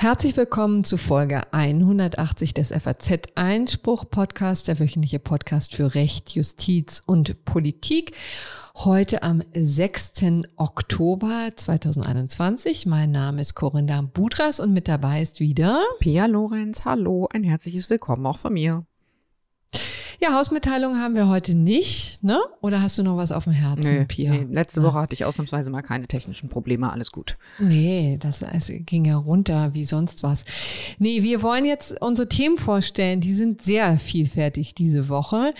Herzlich willkommen zu Folge 180 des FAZ Einspruch Podcast, der wöchentliche Podcast für Recht, Justiz und Politik. Heute am 6. Oktober 2021. Mein Name ist Corinna Budras und mit dabei ist wieder Pia Lorenz. Hallo, ein herzliches Willkommen auch von mir. Ja, Hausmitteilung haben wir heute nicht, ne? Oder hast du noch was auf dem Herzen, nee, Pia? Nee, letzte Woche hatte ich ausnahmsweise mal keine technischen Probleme, alles gut. Nee, das, das ging ja runter wie sonst was. Nee, wir wollen jetzt unsere Themen vorstellen. Die sind sehr vielfältig diese Woche.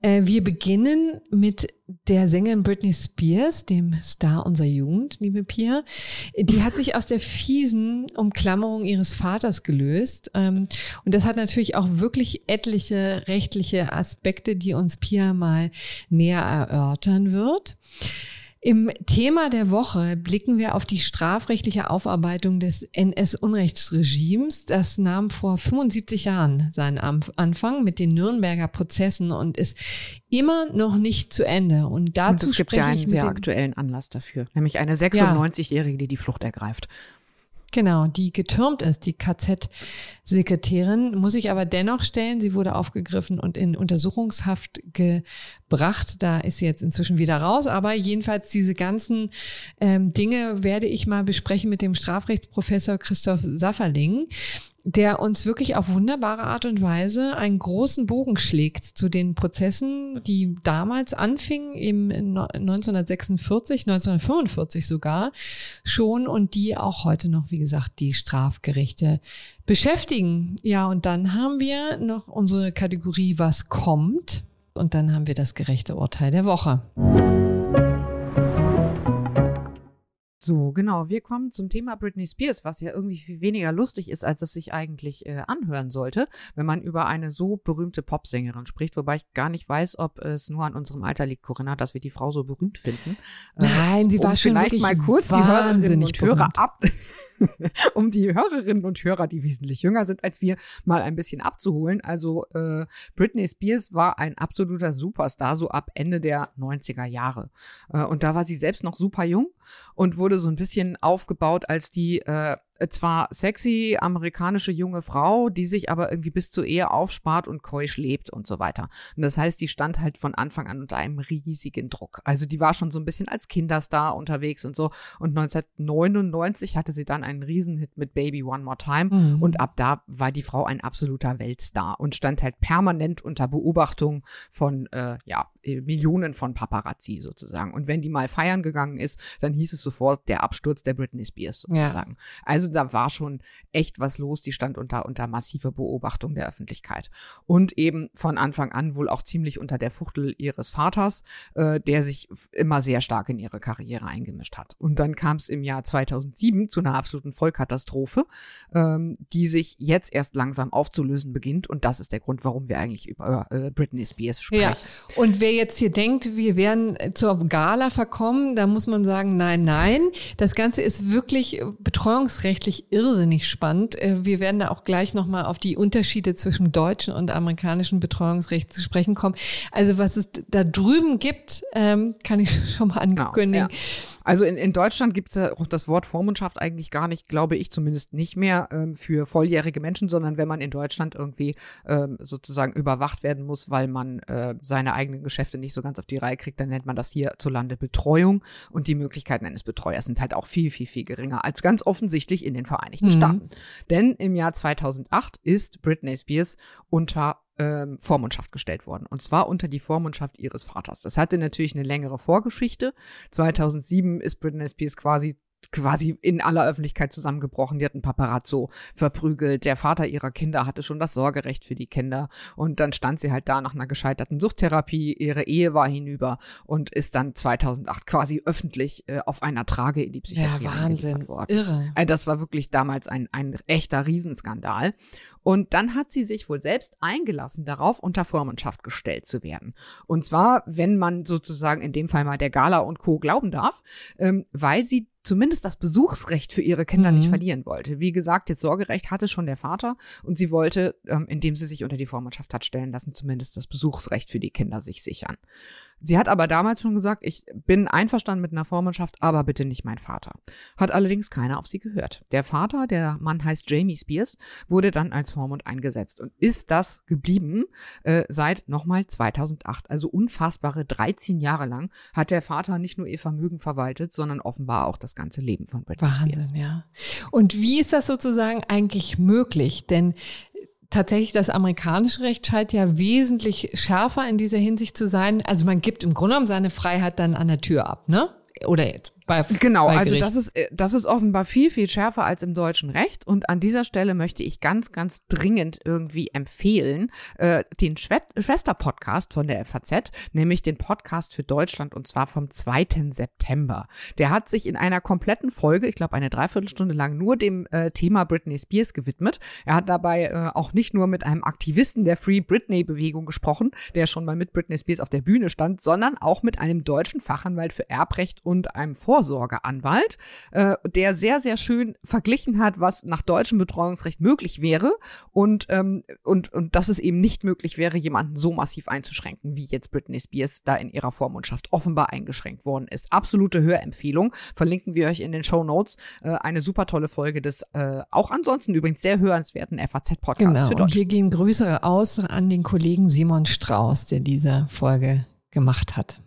Äh, wir beginnen mit der Sängerin Britney Spears, dem Star unserer Jugend, liebe Pia, die hat sich aus der fiesen Umklammerung ihres Vaters gelöst. Ähm, und das hat natürlich auch wirklich etliche rechtliche Aspekte, die uns Pia mal näher erörtern wird. Im Thema der Woche blicken wir auf die strafrechtliche Aufarbeitung des NS-Unrechtsregimes. Das nahm vor 75 Jahren seinen Anfang mit den Nürnberger Prozessen und ist immer noch nicht zu Ende. Und dazu und es gibt ja einen sehr aktuellen Anlass dafür, nämlich eine 96-Jährige, die die Flucht ergreift. Genau, die getürmt ist, die KZ-Sekretärin, muss ich aber dennoch stellen, sie wurde aufgegriffen und in Untersuchungshaft gebracht. Da ist sie jetzt inzwischen wieder raus. Aber jedenfalls diese ganzen ähm, Dinge werde ich mal besprechen mit dem Strafrechtsprofessor Christoph Safferling der uns wirklich auf wunderbare Art und Weise einen großen Bogen schlägt zu den Prozessen, die damals anfingen, im 1946, 1945 sogar schon und die auch heute noch, wie gesagt, die Strafgerichte beschäftigen. Ja, und dann haben wir noch unsere Kategorie Was kommt und dann haben wir das gerechte Urteil der Woche. So, genau. Wir kommen zum Thema Britney Spears, was ja irgendwie viel weniger lustig ist, als es sich eigentlich äh, anhören sollte, wenn man über eine so berühmte Popsängerin spricht. Wobei ich gar nicht weiß, ob es nur an unserem Alter liegt, Corinna, dass wir die Frau so berühmt finden. Nein, sie war um schon vielleicht wirklich mal kurz die Hörerinnen und Hörer ab um die Hörerinnen und Hörer, die wesentlich jünger sind als wir, mal ein bisschen abzuholen. Also äh, Britney Spears war ein absoluter Superstar, so ab Ende der 90er Jahre. Äh, und da war sie selbst noch super jung und wurde so ein bisschen aufgebaut als die äh, zwar sexy amerikanische junge Frau, die sich aber irgendwie bis zur Ehe aufspart und keusch lebt und so weiter. Und das heißt, die stand halt von Anfang an unter einem riesigen Druck. Also die war schon so ein bisschen als Kinderstar unterwegs und so. Und 1999 hatte sie dann einen Riesenhit mit Baby One More Time. Mhm. Und ab da war die Frau ein absoluter Weltstar und stand halt permanent unter Beobachtung von, äh, ja, Millionen von Paparazzi sozusagen. Und wenn die mal feiern gegangen ist, dann hieß es sofort der Absturz der Britney Spears sozusagen. Ja. Also da war schon echt was los. Die stand unter, unter massiver Beobachtung der Öffentlichkeit. Und eben von Anfang an wohl auch ziemlich unter der Fuchtel ihres Vaters, äh, der sich immer sehr stark in ihre Karriere eingemischt hat. Und dann kam es im Jahr 2007 zu einer absoluten Vollkatastrophe, ähm, die sich jetzt erst langsam aufzulösen beginnt. Und das ist der Grund, warum wir eigentlich über äh, Britney Spears sprechen. Ja. Und wer jetzt hier denkt, wir werden zur Gala verkommen, da muss man sagen, nein, nein. Das Ganze ist wirklich betreuungsrechtlich irrsinnig spannend. Äh, wir werden da auch gleich nochmal auf die Unterschiede zwischen deutschen und amerikanischen Betreuungsrecht zu sprechen kommen. Also was es da drüben gibt, ähm, kann ich schon mal genau, ankündigen. Genau, ja. Also in, in Deutschland gibt es ja auch das Wort Vormundschaft eigentlich gar nicht, glaube ich zumindest nicht mehr ähm, für volljährige Menschen, sondern wenn man in Deutschland irgendwie ähm, sozusagen überwacht werden muss, weil man äh, seine eigenen Geschäfte nicht so ganz auf die Reihe kriegt, dann nennt man das hierzulande Betreuung. Und die Möglichkeiten eines Betreuers sind halt auch viel, viel, viel geringer als ganz offensichtlich in den Vereinigten mhm. Staaten. Denn im Jahr 2008 ist Britney Spears unter ähm, Vormundschaft gestellt worden. Und zwar unter die Vormundschaft ihres Vaters. Das hatte natürlich eine längere Vorgeschichte. 2007 ist Britney Spears quasi quasi in aller Öffentlichkeit zusammengebrochen. Die hatten Paparazzo verprügelt. Der Vater ihrer Kinder hatte schon das Sorgerecht für die Kinder. Und dann stand sie halt da nach einer gescheiterten Suchttherapie. Ihre Ehe war hinüber und ist dann 2008 quasi öffentlich äh, auf einer Trage in die Psychiatrie ja, Wahnsinn. worden. Irre. Also das war wirklich damals ein, ein echter Riesenskandal. Und dann hat sie sich wohl selbst eingelassen darauf, unter Vormundschaft gestellt zu werden. Und zwar, wenn man sozusagen in dem Fall mal der Gala und Co. glauben darf, ähm, weil sie zumindest das Besuchsrecht für ihre Kinder mhm. nicht verlieren wollte. Wie gesagt, jetzt Sorgerecht hatte schon der Vater und sie wollte, ähm, indem sie sich unter die Vormundschaft hat stellen lassen, zumindest das Besuchsrecht für die Kinder sich sichern. Sie hat aber damals schon gesagt, ich bin einverstanden mit einer Vormundschaft, aber bitte nicht mein Vater. Hat allerdings keiner auf sie gehört. Der Vater, der Mann heißt Jamie Spears, wurde dann als Vormund eingesetzt und ist das geblieben äh, seit nochmal 2008. Also unfassbare 13 Jahre lang hat der Vater nicht nur ihr Vermögen verwaltet, sondern offenbar auch das ganze Leben von Britney Wahnsinn, Spears. ja. Und wie ist das sozusagen eigentlich möglich? Denn tatsächlich das amerikanische Recht scheint ja wesentlich schärfer in dieser Hinsicht zu sein. Also man gibt im Grunde genommen seine Freiheit dann an der Tür ab, ne? Oder jetzt bei, genau, bei also das ist, äh, das ist offenbar viel, viel schärfer als im deutschen Recht. Und an dieser Stelle möchte ich ganz, ganz dringend irgendwie empfehlen, äh, den Schwester-Podcast von der FAZ, nämlich den Podcast für Deutschland und zwar vom 2. September. Der hat sich in einer kompletten Folge, ich glaube eine Dreiviertelstunde lang, nur dem äh, Thema Britney Spears gewidmet. Er hat dabei äh, auch nicht nur mit einem Aktivisten der Free Britney-Bewegung gesprochen, der schon mal mit Britney Spears auf der Bühne stand, sondern auch mit einem deutschen Fachanwalt für Erbrecht und einem Vor Vorsorgeanwalt, äh, der sehr, sehr schön verglichen hat, was nach deutschem Betreuungsrecht möglich wäre und, ähm, und, und dass es eben nicht möglich wäre, jemanden so massiv einzuschränken, wie jetzt Britney Spears da in ihrer Vormundschaft offenbar eingeschränkt worden ist. Absolute Hörempfehlung. Verlinken wir euch in den Show Notes. Äh, eine super tolle Folge des äh, auch ansonsten übrigens sehr hörenswerten FAZ-Podcasts genau. für Deutschland. Und hier gehen größere aus an den Kollegen Simon Strauß, der diese Folge gemacht hat.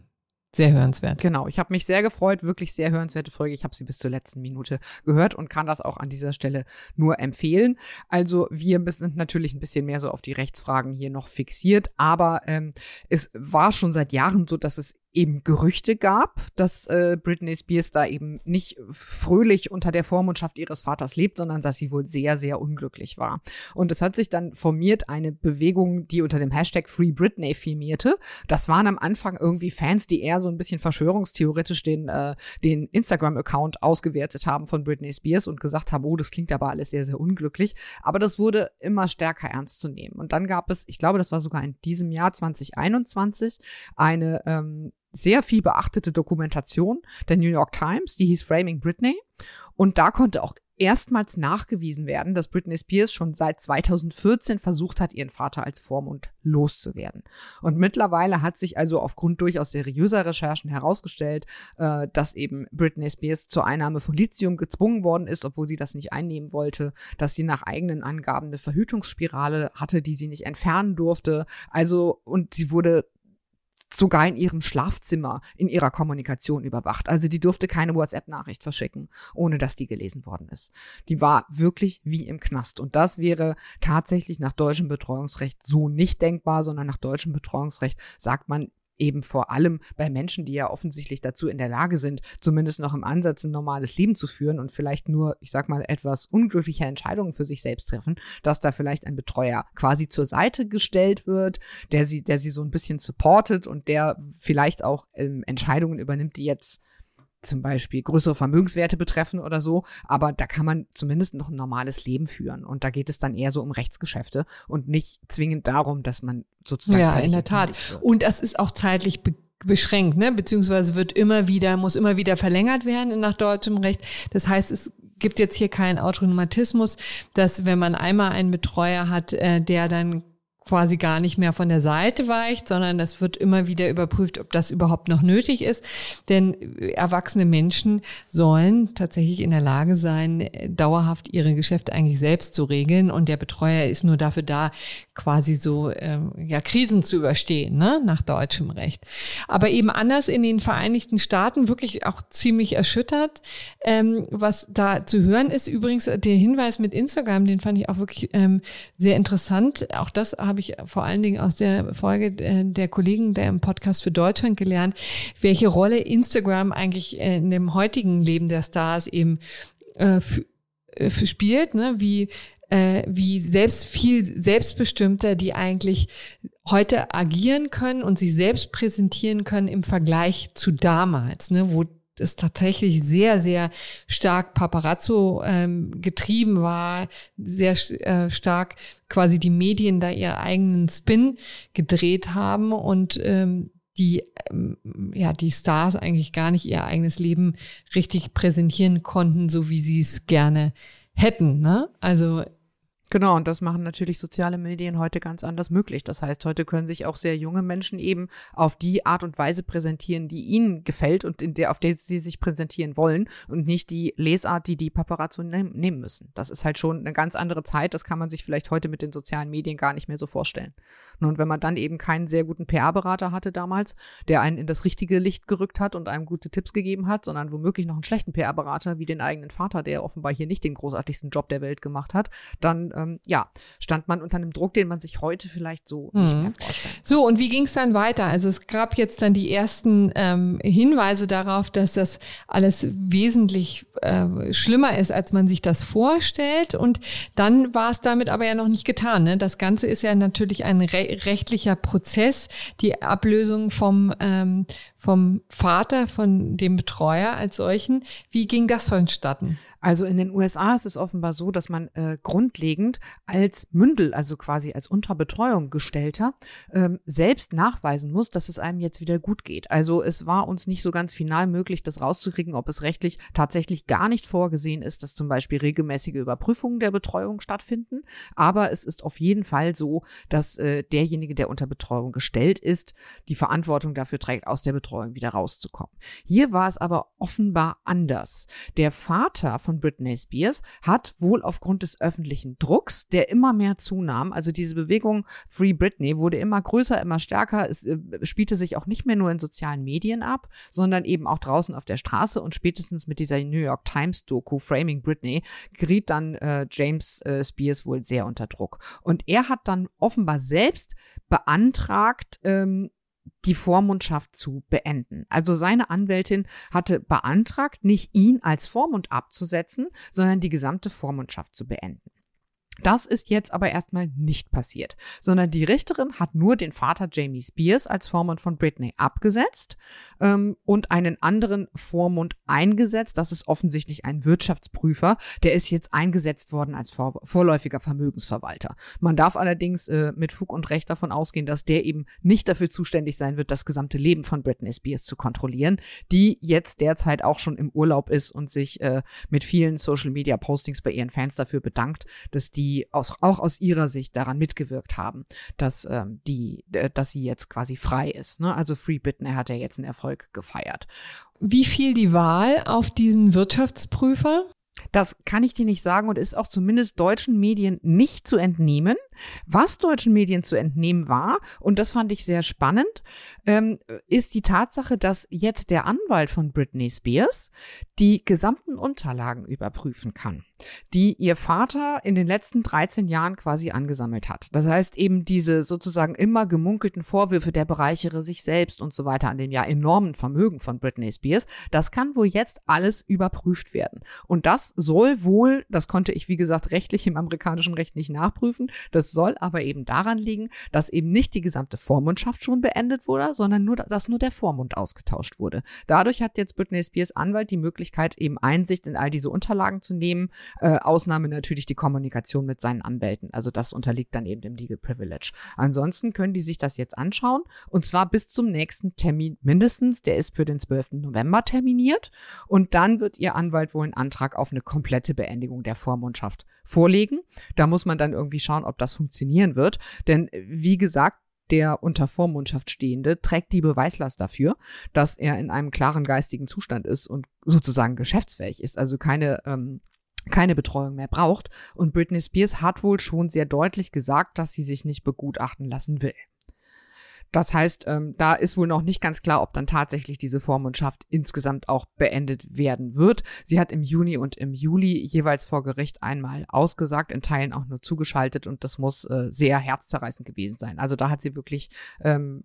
Sehr hörenswert. Genau, ich habe mich sehr gefreut, wirklich sehr hörenswerte Folge. Ich habe sie bis zur letzten Minute gehört und kann das auch an dieser Stelle nur empfehlen. Also wir sind natürlich ein bisschen mehr so auf die Rechtsfragen hier noch fixiert, aber ähm, es war schon seit Jahren so, dass es eben Gerüchte gab, dass äh, Britney Spears da eben nicht fröhlich unter der Vormundschaft ihres Vaters lebt, sondern dass sie wohl sehr, sehr unglücklich war. Und es hat sich dann formiert eine Bewegung, die unter dem Hashtag Free Britney firmierte. Das waren am Anfang irgendwie Fans, die eher so ein bisschen verschwörungstheoretisch den, äh, den Instagram-Account ausgewertet haben von Britney Spears und gesagt haben, oh, das klingt aber alles sehr, sehr unglücklich. Aber das wurde immer stärker ernst zu nehmen. Und dann gab es, ich glaube, das war sogar in diesem Jahr 2021, eine ähm, sehr viel beachtete Dokumentation der New York Times, die hieß Framing Britney. Und da konnte auch erstmals nachgewiesen werden, dass Britney Spears schon seit 2014 versucht hat, ihren Vater als Vormund loszuwerden. Und mittlerweile hat sich also aufgrund durchaus seriöser Recherchen herausgestellt, äh, dass eben Britney Spears zur Einnahme von Lithium gezwungen worden ist, obwohl sie das nicht einnehmen wollte, dass sie nach eigenen Angaben eine Verhütungsspirale hatte, die sie nicht entfernen durfte. Also, und sie wurde sogar in ihrem Schlafzimmer in ihrer Kommunikation überwacht. Also die durfte keine WhatsApp-Nachricht verschicken, ohne dass die gelesen worden ist. Die war wirklich wie im Knast. Und das wäre tatsächlich nach deutschem Betreuungsrecht so nicht denkbar, sondern nach deutschem Betreuungsrecht sagt man, eben vor allem bei Menschen, die ja offensichtlich dazu in der Lage sind, zumindest noch im Ansatz ein normales Leben zu führen und vielleicht nur, ich sag mal, etwas unglückliche Entscheidungen für sich selbst treffen, dass da vielleicht ein Betreuer quasi zur Seite gestellt wird, der sie, der sie so ein bisschen supportet und der vielleicht auch ähm, Entscheidungen übernimmt, die jetzt zum Beispiel größere Vermögenswerte betreffen oder so, aber da kann man zumindest noch ein normales Leben führen. Und da geht es dann eher so um Rechtsgeschäfte und nicht zwingend darum, dass man sozusagen. Ja, in der Tat. Und das ist auch zeitlich be beschränkt, ne? Beziehungsweise wird immer wieder, muss immer wieder verlängert werden nach deutschem Recht. Das heißt, es gibt jetzt hier keinen Automatismus, dass wenn man einmal einen Betreuer hat, äh, der dann quasi gar nicht mehr von der Seite weicht, sondern das wird immer wieder überprüft, ob das überhaupt noch nötig ist. Denn erwachsene Menschen sollen tatsächlich in der Lage sein, dauerhaft ihre Geschäfte eigentlich selbst zu regeln. Und der Betreuer ist nur dafür da, quasi so ähm, ja Krisen zu überstehen, ne? nach deutschem Recht. Aber eben anders in den Vereinigten Staaten wirklich auch ziemlich erschüttert. Ähm, was da zu hören ist, übrigens der Hinweis mit Instagram, den fand ich auch wirklich ähm, sehr interessant. Auch das habe habe ich vor allen Dingen aus der Folge äh, der Kollegen der im Podcast für Deutschland gelernt, welche Rolle Instagram eigentlich äh, in dem heutigen Leben der Stars eben äh, äh spielt, ne? wie äh, wie selbst viel selbstbestimmter die eigentlich heute agieren können und sich selbst präsentieren können im Vergleich zu damals, ne, wo es tatsächlich sehr, sehr stark Paparazzo ähm, getrieben war, sehr äh, stark quasi die Medien da ihr eigenen Spin gedreht haben und ähm, die ähm, ja die Stars eigentlich gar nicht ihr eigenes Leben richtig präsentieren konnten, so wie sie es gerne hätten. Ne? Also Genau, und das machen natürlich soziale Medien heute ganz anders möglich. Das heißt, heute können sich auch sehr junge Menschen eben auf die Art und Weise präsentieren, die ihnen gefällt und in der, auf der sie sich präsentieren wollen und nicht die Lesart, die die Paparazzo nehm, nehmen müssen. Das ist halt schon eine ganz andere Zeit. Das kann man sich vielleicht heute mit den sozialen Medien gar nicht mehr so vorstellen. Und wenn man dann eben keinen sehr guten PR-Berater hatte damals, der einen in das richtige Licht gerückt hat und einem gute Tipps gegeben hat, sondern womöglich noch einen schlechten PR-Berater wie den eigenen Vater, der offenbar hier nicht den großartigsten Job der Welt gemacht hat, dann ähm, ja, stand man unter einem Druck, den man sich heute vielleicht so mhm. nicht mehr vorstellt. So, und wie ging es dann weiter? Also es gab jetzt dann die ersten ähm, Hinweise darauf, dass das alles wesentlich äh, schlimmer ist, als man sich das vorstellt. Und dann war es damit aber ja noch nicht getan. Ne? Das Ganze ist ja natürlich ein re rechtlicher Prozess, die Ablösung vom, ähm, vom Vater, von dem Betreuer als solchen. Wie ging das vonstatten? Also in den USA ist es offenbar so, dass man äh, grundlegend als Mündel, also quasi als Unterbetreuung gestellter, ähm, selbst nachweisen muss, dass es einem jetzt wieder gut geht. Also es war uns nicht so ganz final möglich, das rauszukriegen, ob es rechtlich tatsächlich gar nicht vorgesehen ist, dass zum Beispiel regelmäßige Überprüfungen der Betreuung stattfinden. Aber es ist auf jeden Fall so, dass äh, derjenige, der unter Betreuung gestellt ist, die Verantwortung dafür trägt, aus der Betreuung wieder rauszukommen. Hier war es aber offenbar anders. Der Vater von Britney Spears hat wohl aufgrund des öffentlichen Drucks, der immer mehr zunahm, also diese Bewegung Free Britney wurde immer größer, immer stärker. Es äh, spielte sich auch nicht mehr nur in sozialen Medien ab, sondern eben auch draußen auf der Straße und spätestens mit dieser New York Times Doku Framing Britney geriet dann äh, James äh, Spears wohl sehr unter Druck. Und er hat dann offenbar selbst beantragt, ähm, die Vormundschaft zu beenden. Also seine Anwältin hatte beantragt, nicht ihn als Vormund abzusetzen, sondern die gesamte Vormundschaft zu beenden. Das ist jetzt aber erstmal nicht passiert, sondern die Richterin hat nur den Vater Jamie Spears als Vormund von Britney abgesetzt ähm, und einen anderen Vormund eingesetzt. Das ist offensichtlich ein Wirtschaftsprüfer, der ist jetzt eingesetzt worden als vor, vorläufiger Vermögensverwalter. Man darf allerdings äh, mit Fug und Recht davon ausgehen, dass der eben nicht dafür zuständig sein wird, das gesamte Leben von Britney Spears zu kontrollieren, die jetzt derzeit auch schon im Urlaub ist und sich äh, mit vielen Social Media Postings bei ihren Fans dafür bedankt, dass die die aus, auch aus ihrer Sicht daran mitgewirkt haben, dass ähm, die, äh, dass sie jetzt quasi frei ist. Ne? Also Free Britney hat ja jetzt einen Erfolg gefeiert. Wie fiel die Wahl auf diesen Wirtschaftsprüfer? Das kann ich dir nicht sagen und ist auch zumindest deutschen Medien nicht zu entnehmen. Was deutschen Medien zu entnehmen war, und das fand ich sehr spannend, ähm, ist die Tatsache, dass jetzt der Anwalt von Britney Spears die gesamten Unterlagen überprüfen kann, die ihr Vater in den letzten 13 Jahren quasi angesammelt hat. Das heißt eben diese sozusagen immer gemunkelten Vorwürfe, der bereichere sich selbst und so weiter an dem ja enormen Vermögen von Britney Spears, das kann wohl jetzt alles überprüft werden. Und das soll wohl, das konnte ich wie gesagt rechtlich im amerikanischen Recht nicht nachprüfen, das soll aber eben daran liegen, dass eben nicht die gesamte Vormundschaft schon beendet wurde, sondern nur, dass nur der Vormund ausgetauscht wurde. Dadurch hat jetzt Britney Spears Anwalt die Möglichkeit, eben Einsicht in all diese Unterlagen zu nehmen. Äh, Ausnahme natürlich die Kommunikation mit seinen Anwälten. Also das unterliegt dann eben dem Legal Privilege. Ansonsten können die sich das jetzt anschauen und zwar bis zum nächsten Termin mindestens. Der ist für den 12. November terminiert und dann wird ihr Anwalt wohl einen Antrag auf eine komplette Beendigung der Vormundschaft vorlegen. Da muss man dann irgendwie schauen, ob das funktionieren wird. Denn wie gesagt, der unter Vormundschaft Stehende trägt die Beweislast dafür, dass er in einem klaren geistigen Zustand ist und sozusagen geschäftsfähig ist, also keine ähm, keine Betreuung mehr braucht. Und Britney Spears hat wohl schon sehr deutlich gesagt, dass sie sich nicht begutachten lassen will. Das heißt, ähm, da ist wohl noch nicht ganz klar, ob dann tatsächlich diese Vormundschaft insgesamt auch beendet werden wird. Sie hat im Juni und im Juli jeweils vor Gericht einmal ausgesagt, in Teilen auch nur zugeschaltet und das muss äh, sehr herzzerreißend gewesen sein. Also da hat sie wirklich ähm,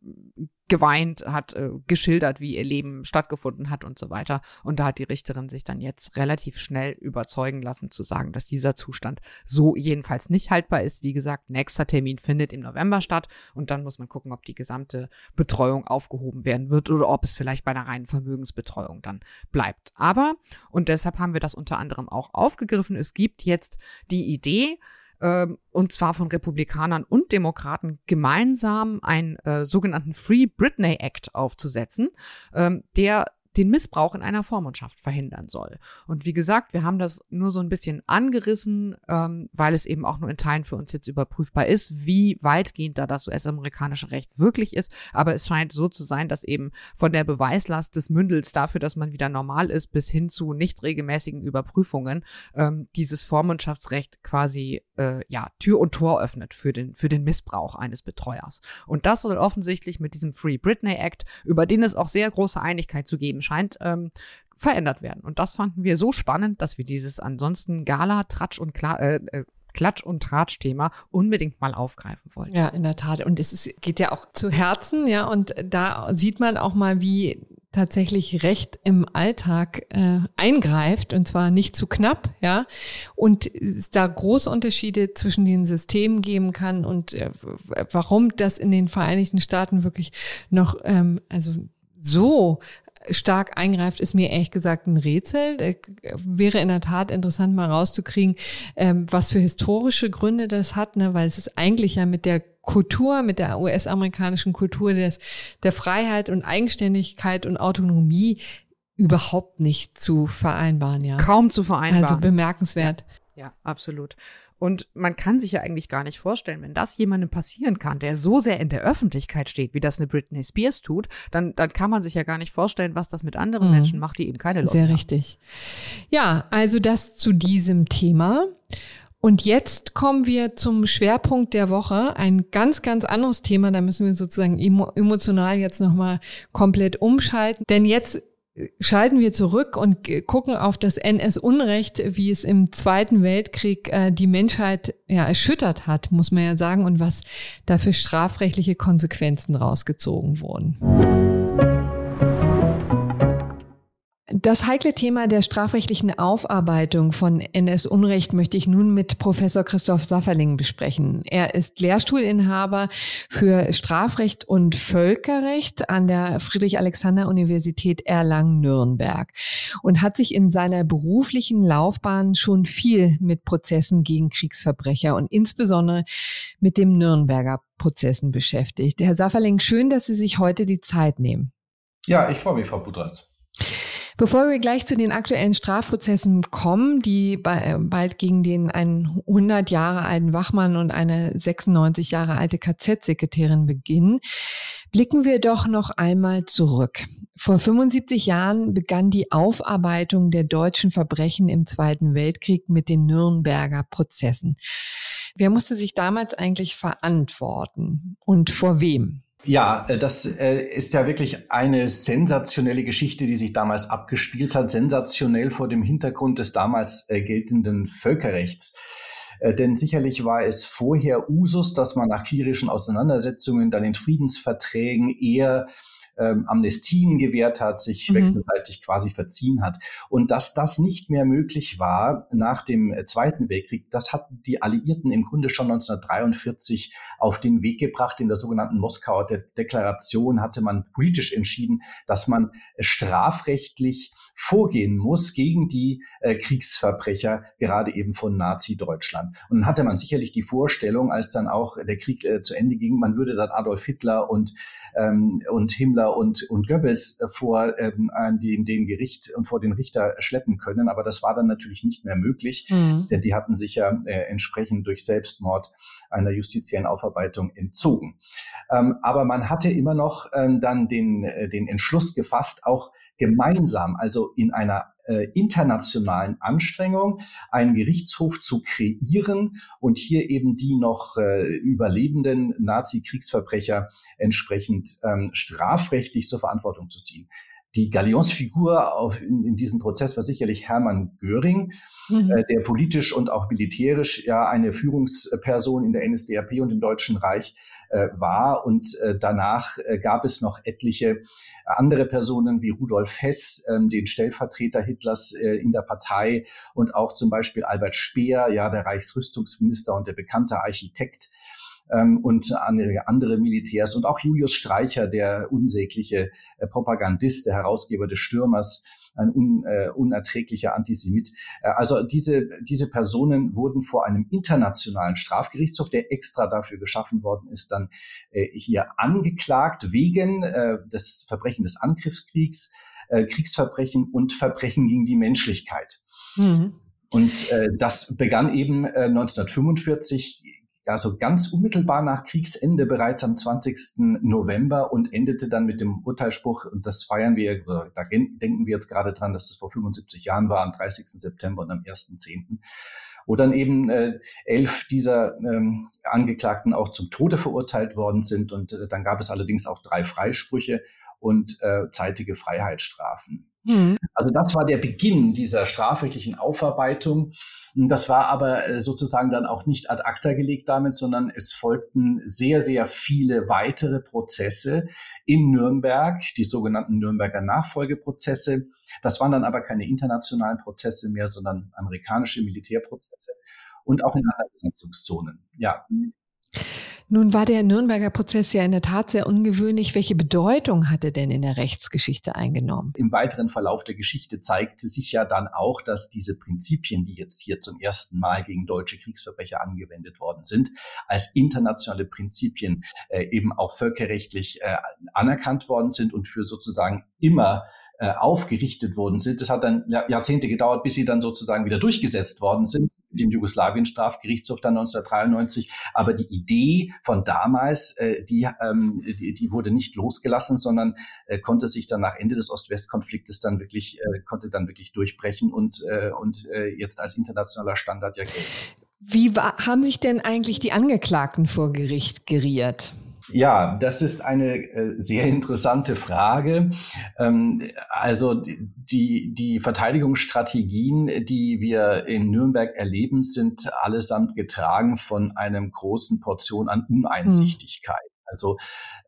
geweint, hat äh, geschildert, wie ihr Leben stattgefunden hat und so weiter. Und da hat die Richterin sich dann jetzt relativ schnell überzeugen lassen zu sagen, dass dieser Zustand so jedenfalls nicht haltbar ist. Wie gesagt, nächster Termin findet im November statt und dann muss man gucken, ob die gesamte Betreuung aufgehoben werden wird oder ob es vielleicht bei einer reinen Vermögensbetreuung dann bleibt. Aber, und deshalb haben wir das unter anderem auch aufgegriffen, es gibt jetzt die Idee, und zwar von Republikanern und Demokraten gemeinsam einen äh, sogenannten Free Britney Act aufzusetzen, ähm, der den Missbrauch in einer Vormundschaft verhindern soll. Und wie gesagt, wir haben das nur so ein bisschen angerissen, ähm, weil es eben auch nur in Teilen für uns jetzt überprüfbar ist, wie weitgehend da das US-amerikanische Recht wirklich ist. Aber es scheint so zu sein, dass eben von der Beweislast des Mündels dafür, dass man wieder normal ist, bis hin zu nicht regelmäßigen Überprüfungen, ähm, dieses Vormundschaftsrecht quasi äh, ja Tür und Tor öffnet für den für den Missbrauch eines Betreuers. Und das soll offensichtlich mit diesem Free Britney Act, über den es auch sehr große Einigkeit zu geben scheint, ähm, verändert werden. Und das fanden wir so spannend, dass wir dieses ansonsten Gala, Tratsch und Kla äh, äh, Klatsch- und Tratsch-Thema unbedingt mal aufgreifen wollten. Ja, in der Tat. Und es ist, geht ja auch zu Herzen, ja. Und da sieht man auch mal, wie tatsächlich Recht im Alltag äh, eingreift und zwar nicht zu knapp, ja, und es da große Unterschiede zwischen den Systemen geben kann und äh, warum das in den Vereinigten Staaten wirklich noch ähm, also so stark eingreift, ist mir ehrlich gesagt ein Rätsel. Äh, wäre in der Tat interessant, mal rauszukriegen, ähm, was für historische Gründe das hat, ne? weil es ist eigentlich ja mit der Kultur, mit der US-amerikanischen Kultur des, der Freiheit und Eigenständigkeit und Autonomie überhaupt nicht zu vereinbaren, ja. Kaum zu vereinbaren. Also bemerkenswert. Ja, ja absolut. Und man kann sich ja eigentlich gar nicht vorstellen, wenn das jemandem passieren kann, der so sehr in der Öffentlichkeit steht, wie das eine Britney Spears tut, dann, dann kann man sich ja gar nicht vorstellen, was das mit anderen mhm. Menschen macht, die eben keine Leute Sehr haben. richtig. Ja, also das zu diesem Thema. Und jetzt kommen wir zum Schwerpunkt der Woche. Ein ganz, ganz anderes Thema. Da müssen wir sozusagen emotional jetzt nochmal komplett umschalten. Denn jetzt schalten wir zurück und gucken auf das NS-Unrecht, wie es im Zweiten Weltkrieg äh, die Menschheit ja erschüttert hat, muss man ja sagen, und was dafür strafrechtliche Konsequenzen rausgezogen wurden. Das heikle Thema der strafrechtlichen Aufarbeitung von NS-Unrecht möchte ich nun mit Professor Christoph Safferling besprechen. Er ist Lehrstuhlinhaber für Strafrecht und Völkerrecht an der Friedrich-Alexander-Universität Erlangen-Nürnberg und hat sich in seiner beruflichen Laufbahn schon viel mit Prozessen gegen Kriegsverbrecher und insbesondere mit dem Nürnberger Prozessen beschäftigt. Herr Safferling, schön, dass Sie sich heute die Zeit nehmen. Ja, ich freue mich, Frau Budras. Bevor wir gleich zu den aktuellen Strafprozessen kommen, die äh, bald gegen den einen 100 Jahre alten Wachmann und eine 96 Jahre alte KZ-Sekretärin beginnen, blicken wir doch noch einmal zurück. Vor 75 Jahren begann die Aufarbeitung der deutschen Verbrechen im Zweiten Weltkrieg mit den Nürnberger Prozessen. Wer musste sich damals eigentlich verantworten und vor wem? Ja, äh, das äh, ist ja wirklich eine sensationelle Geschichte, die sich damals abgespielt hat. Sensationell vor dem Hintergrund des damals äh, geltenden Völkerrechts. Denn sicherlich war es vorher Usus, dass man nach kriegerischen Auseinandersetzungen dann in Friedensverträgen eher ähm, Amnestien gewährt hat, sich mhm. wechselseitig quasi verziehen hat. Und dass das nicht mehr möglich war nach dem äh, Zweiten Weltkrieg, das hatten die Alliierten im Grunde schon 1943 auf den Weg gebracht. In der sogenannten Moskauer De Deklaration hatte man politisch entschieden, dass man strafrechtlich vorgehen muss gegen die äh, Kriegsverbrecher, gerade eben von Nazi-Deutschland. Und dann hatte man sicherlich die Vorstellung, als dann auch der Krieg äh, zu Ende ging, man würde dann Adolf Hitler und, ähm, und Himmler und, und Goebbels äh, vor ähm, den, den Gericht und vor den Richter schleppen können. Aber das war dann natürlich nicht mehr möglich, mhm. denn die hatten sich ja äh, entsprechend durch Selbstmord einer justiziellen Aufarbeitung entzogen. Ähm, aber man hatte immer noch ähm, dann den, äh, den Entschluss gefasst, auch gemeinsam, also in einer äh, internationalen Anstrengung, einen Gerichtshof zu kreieren und hier eben die noch äh, überlebenden Nazi-Kriegsverbrecher entsprechend ähm, strafrechtlich zur Verantwortung zu ziehen. Die Galionsfigur auf, in, in diesem Prozess war sicherlich Hermann Göring, mhm. äh, der politisch und auch militärisch ja eine Führungsperson in der NSDAP und im Deutschen Reich äh, war. Und äh, danach äh, gab es noch etliche andere Personen wie Rudolf Hess, ähm, den Stellvertreter Hitlers äh, in der Partei und auch zum Beispiel Albert Speer, ja, der Reichsrüstungsminister und der bekannte Architekt ähm, und andere, Militärs und auch Julius Streicher, der unsägliche äh, Propagandist, der Herausgeber des Stürmers, ein un, äh, unerträglicher Antisemit. Äh, also diese, diese Personen wurden vor einem internationalen Strafgerichtshof, der extra dafür geschaffen worden ist, dann äh, hier angeklagt wegen äh, des Verbrechens des Angriffskriegs Kriegsverbrechen und Verbrechen gegen die Menschlichkeit. Mhm. Und das begann eben äh, 1945 also ganz unmittelbar nach Kriegsende bereits am 20. November und endete dann mit dem Urteilsspruch, und das feiern wir, da denken wir jetzt gerade dran, dass es vor 75 Jahren war, am 30. September und am 1.10., wo dann eben äh, elf dieser ähm, Angeklagten auch zum Tode verurteilt worden sind. Und äh, dann gab es allerdings auch drei Freisprüche und äh, zeitige Freiheitsstrafen. Mhm. Also das war der Beginn dieser strafrechtlichen Aufarbeitung. Das war aber äh, sozusagen dann auch nicht ad acta gelegt damit, sondern es folgten sehr, sehr viele weitere Prozesse in Nürnberg, die sogenannten Nürnberger Nachfolgeprozesse. Das waren dann aber keine internationalen Prozesse mehr, sondern amerikanische Militärprozesse und auch in anderen Besatzungszonen. Ja. Nun war der Nürnberger Prozess ja in der Tat sehr ungewöhnlich. Welche Bedeutung hat er denn in der Rechtsgeschichte eingenommen? Im weiteren Verlauf der Geschichte zeigte sich ja dann auch, dass diese Prinzipien, die jetzt hier zum ersten Mal gegen deutsche Kriegsverbrecher angewendet worden sind, als internationale Prinzipien äh, eben auch völkerrechtlich äh, anerkannt worden sind und für sozusagen immer äh, aufgerichtet worden sind. Das hat dann Jahrzehnte gedauert, bis sie dann sozusagen wieder durchgesetzt worden sind, mit dem Jugoslawien-Strafgerichtshof dann 1993. Aber die Idee von damals, äh, die, ähm, die, die wurde nicht losgelassen, sondern äh, konnte sich dann nach Ende des Ost-West-Konfliktes dann wirklich, äh, konnte dann wirklich durchbrechen und, äh, und äh, jetzt als internationaler Standard ja gelten. Wie haben sich denn eigentlich die Angeklagten vor Gericht geriert? Ja, das ist eine äh, sehr interessante Frage. Ähm, also die, die Verteidigungsstrategien, die wir in Nürnberg erleben, sind allesamt getragen von einem großen Portion an Uneinsichtigkeit. Also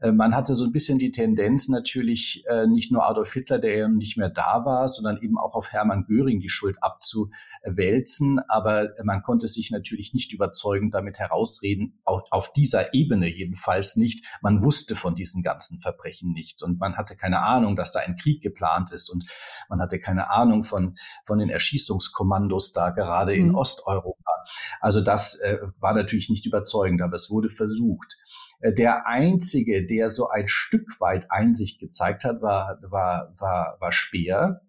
äh, man hatte so ein bisschen die Tendenz natürlich äh, nicht nur Adolf Hitler, der ja nicht mehr da war, sondern eben auch auf Hermann Göring die Schuld abzuwälzen. Aber man konnte sich natürlich nicht überzeugend damit herausreden, auch auf dieser Ebene jedenfalls nicht. Man wusste von diesen ganzen Verbrechen nichts und man hatte keine Ahnung, dass da ein Krieg geplant ist und man hatte keine Ahnung von, von den Erschießungskommandos da gerade mhm. in Osteuropa. Also das äh, war natürlich nicht überzeugend, aber es wurde versucht. Äh, der einzige, der so ein Stück weit Einsicht gezeigt hat, war, war, war, war Speer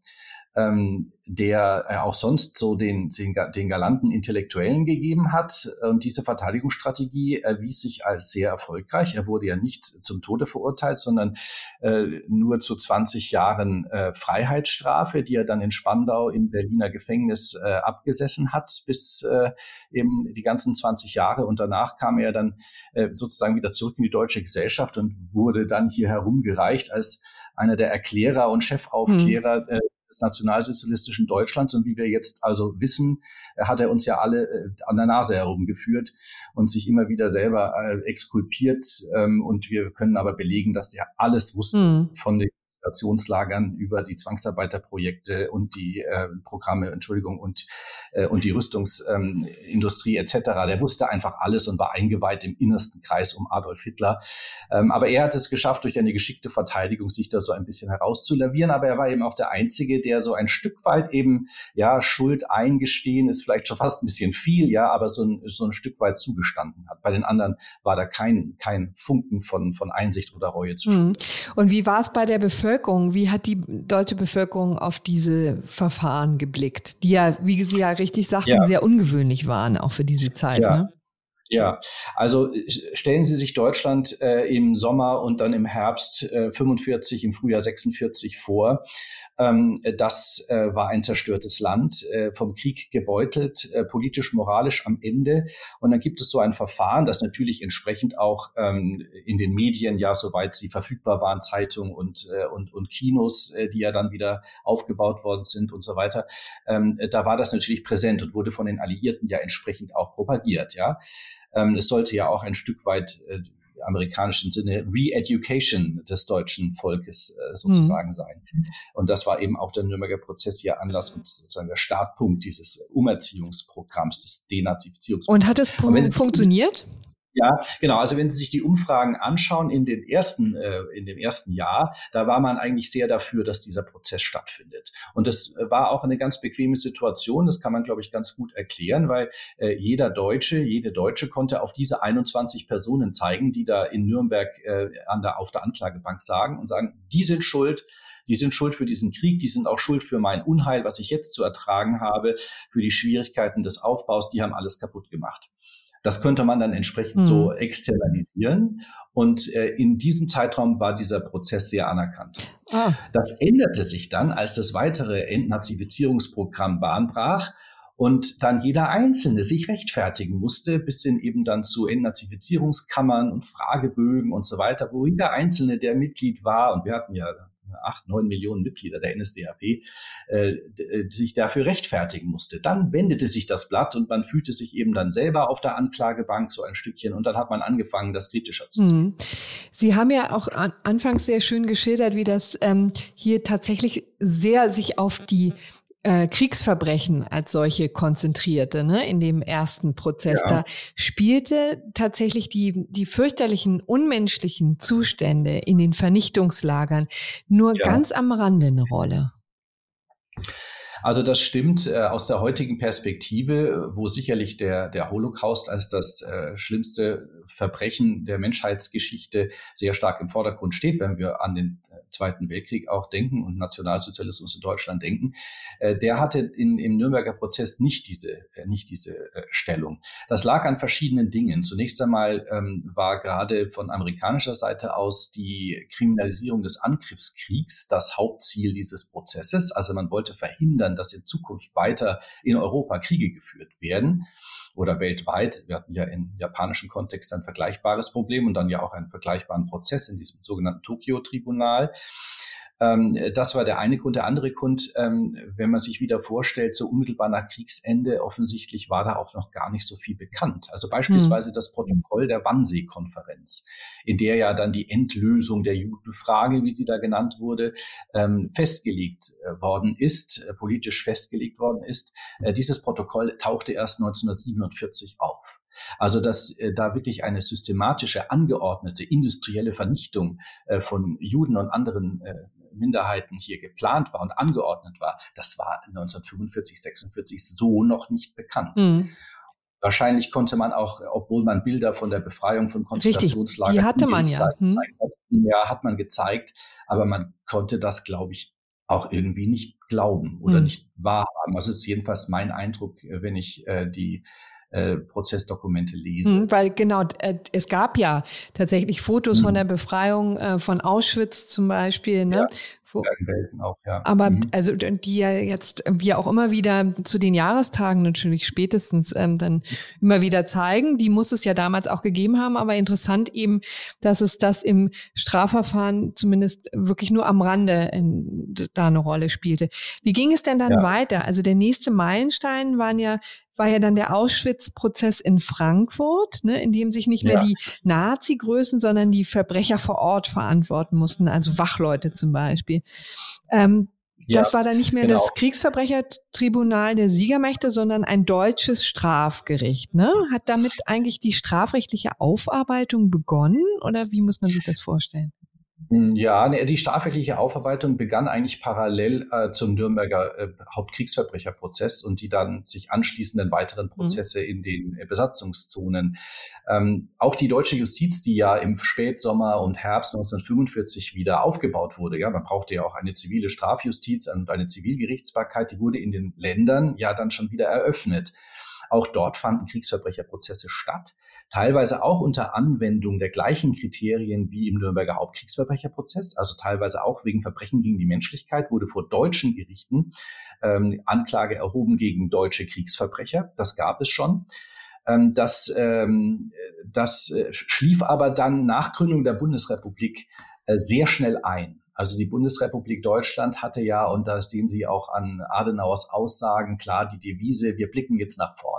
ähm, der äh, auch sonst so den, den, den galanten Intellektuellen gegeben hat. Und diese Verteidigungsstrategie erwies sich als sehr erfolgreich. Er wurde ja nicht zum Tode verurteilt, sondern äh, nur zu 20 Jahren äh, Freiheitsstrafe, die er dann in Spandau im Berliner Gefängnis äh, abgesessen hat, bis äh, eben die ganzen 20 Jahre. Und danach kam er dann äh, sozusagen wieder zurück in die deutsche Gesellschaft und wurde dann hier herumgereicht als einer der Erklärer und Chefaufklärer hm. äh, des nationalsozialistischen Deutschlands. Und wie wir jetzt also wissen, äh, hat er uns ja alle äh, an der Nase herumgeführt und sich immer wieder selber äh, exkulpiert. Ähm, und wir können aber belegen, dass er alles wusste mhm. von den Konzentrationslagern über die Zwangsarbeiterprojekte und die äh, Programme, Entschuldigung, und, äh, und die Rüstungsindustrie ähm, etc. Der wusste einfach alles und war eingeweiht im innersten Kreis um Adolf Hitler. Ähm, aber er hat es geschafft, durch eine geschickte Verteidigung sich da so ein bisschen herauszulavieren. Aber er war eben auch der Einzige, der so ein Stück weit eben, ja, Schuld eingestehen ist vielleicht schon fast ein bisschen viel, ja, aber so ein, so ein Stück weit zugestanden hat. Bei den anderen war da kein, kein Funken von, von Einsicht oder Reue zu spüren. Und wie war es bei der Bevölkerung? Bevölkerung, wie hat die deutsche Bevölkerung auf diese Verfahren geblickt, die ja, wie Sie ja richtig sagten, ja. sehr ungewöhnlich waren, auch für diese Zeit? Ja. Ne? Ja, also stellen Sie sich Deutschland äh, im Sommer und dann im Herbst äh, 45, im Frühjahr 46 vor. Ähm, das äh, war ein zerstörtes Land, äh, vom Krieg gebeutelt, äh, politisch, moralisch am Ende. Und dann gibt es so ein Verfahren, das natürlich entsprechend auch ähm, in den Medien, ja, soweit sie verfügbar waren, Zeitungen und, äh, und, und Kinos, äh, die ja dann wieder aufgebaut worden sind und so weiter, ähm, da war das natürlich präsent und wurde von den Alliierten ja entsprechend auch propagiert, ja. Ähm, es sollte ja auch ein Stück weit äh, amerikanischen Sinne Re-Education des deutschen Volkes äh, sozusagen mhm. sein. Und das war eben auch der Nürnberger Prozess hier Anlass und sozusagen der Startpunkt dieses Umerziehungsprogramms, des Denazifizierungsprogramms. Und hat es funktioniert? Ja, genau. Also wenn Sie sich die Umfragen anschauen in den ersten, äh, in dem ersten Jahr, da war man eigentlich sehr dafür, dass dieser Prozess stattfindet. Und das war auch eine ganz bequeme Situation. Das kann man, glaube ich, ganz gut erklären, weil äh, jeder Deutsche, jede Deutsche konnte auf diese 21 Personen zeigen, die da in Nürnberg äh, an der, auf der Anklagebank sagen und sagen, die sind schuld, Die sind schuld für diesen Krieg, die sind auch schuld für mein Unheil, was ich jetzt zu ertragen habe, für die Schwierigkeiten des Aufbaus, die haben alles kaputt gemacht. Das könnte man dann entsprechend mhm. so externalisieren. Und äh, in diesem Zeitraum war dieser Prozess sehr anerkannt. Ah. Das änderte sich dann, als das weitere Entnazifizierungsprogramm Bahn brach und dann jeder Einzelne sich rechtfertigen musste, bis hin eben dann zu Entnazifizierungskammern und Fragebögen und so weiter, wo jeder Einzelne, der Mitglied war, und wir hatten ja acht, neun Millionen Mitglieder der NSDAP, äh, äh, sich dafür rechtfertigen musste. Dann wendete sich das Blatt und man fühlte sich eben dann selber auf der Anklagebank so ein Stückchen und dann hat man angefangen, das kritischer zu sehen. Mhm. Sie haben ja auch an, anfangs sehr schön geschildert, wie das ähm, hier tatsächlich sehr sich auf die äh, Kriegsverbrechen als solche konzentrierte, ne, in dem ersten Prozess. Ja. Da spielte tatsächlich die, die fürchterlichen, unmenschlichen Zustände in den Vernichtungslagern nur ja. ganz am Rande eine Rolle. Also das stimmt äh, aus der heutigen Perspektive, wo sicherlich der, der Holocaust als das äh, schlimmste Verbrechen der Menschheitsgeschichte sehr stark im Vordergrund steht, wenn wir an den äh, Zweiten Weltkrieg auch denken und Nationalsozialismus in Deutschland denken. Äh, der hatte in, im Nürnberger Prozess nicht diese, äh, nicht diese äh, Stellung. Das lag an verschiedenen Dingen. Zunächst einmal ähm, war gerade von amerikanischer Seite aus die Kriminalisierung des Angriffskriegs das Hauptziel dieses Prozesses. Also man wollte verhindern, dass in Zukunft weiter in Europa Kriege geführt werden oder weltweit. Wir hatten ja im japanischen Kontext ein vergleichbares Problem und dann ja auch einen vergleichbaren Prozess in diesem sogenannten Tokio-Tribunal. Ähm, das war der eine Grund. Der andere Grund, ähm, wenn man sich wieder vorstellt, so unmittelbar nach Kriegsende, offensichtlich war da auch noch gar nicht so viel bekannt. Also beispielsweise mhm. das Protokoll der Wannsee-Konferenz, in der ja dann die Endlösung der Judenfrage, wie sie da genannt wurde, ähm, festgelegt äh, worden ist, äh, politisch festgelegt worden ist. Äh, dieses Protokoll tauchte erst 1947 auf. Also dass äh, da wirklich eine systematische, angeordnete industrielle Vernichtung äh, von Juden und anderen äh, Minderheiten hier geplant war und angeordnet war, das war 1945, 46 so noch nicht bekannt. Mhm. Wahrscheinlich konnte man auch, obwohl man Bilder von der Befreiung von Konzentrationslagern die hatte man ja. Hm. hat, ja, hat man gezeigt, aber man konnte das, glaube ich, auch irgendwie nicht glauben oder hm. nicht wahrhaben. Das ist jedenfalls mein Eindruck, äh, wenn ich äh, die äh, Prozessdokumente lese. Mhm, weil genau, äh, es gab ja tatsächlich Fotos mhm. von der Befreiung äh, von Auschwitz zum Beispiel, ne? Ja. Bergen-Belsen auch, ja. Aber mhm. also die ja jetzt wir auch immer wieder zu den Jahrestagen natürlich spätestens ähm, dann immer wieder zeigen. Die muss es ja damals auch gegeben haben, aber interessant eben, dass es das im Strafverfahren zumindest wirklich nur am Rande in, da eine Rolle spielte. Wie ging es denn dann ja. weiter? Also der nächste Meilenstein waren ja war ja dann der Auschwitz-Prozess in Frankfurt, ne, in dem sich nicht mehr ja. die Nazi-Größen, sondern die Verbrecher vor Ort verantworten mussten, also Wachleute zum Beispiel. Ähm, ja, das war dann nicht mehr genau. das Kriegsverbrechertribunal der Siegermächte, sondern ein deutsches Strafgericht. Ne? Hat damit eigentlich die strafrechtliche Aufarbeitung begonnen oder wie muss man sich das vorstellen? Hm, ja, ne, die strafrechtliche Aufarbeitung begann eigentlich parallel äh, zum Nürnberger äh, Hauptkriegsverbrecherprozess und die dann sich anschließenden weiteren mhm. Prozesse mhm. in den äh, Besatzungszonen. Ähm, auch die deutsche Justiz, die ja im Spätsommer und Herbst 1945 wieder aufgebaut wurde, ja, man brauchte ja auch eine zivile Strafjustiz und eine Zivilgerichtsbarkeit, die wurde in den Ländern ja dann schon wieder eröffnet. Auch dort fanden Kriegsverbrecherprozesse statt teilweise auch unter Anwendung der gleichen Kriterien wie im Nürnberger Hauptkriegsverbrecherprozess, also teilweise auch wegen Verbrechen gegen die Menschlichkeit, wurde vor deutschen Gerichten ähm, Anklage erhoben gegen deutsche Kriegsverbrecher. Das gab es schon. Ähm, das, ähm, das äh, schlief aber dann nach Gründung der Bundesrepublik äh, sehr schnell ein. Also die Bundesrepublik Deutschland hatte ja, und da stehen Sie auch an Adenauers Aussagen, klar die Devise, wir blicken jetzt nach vorne.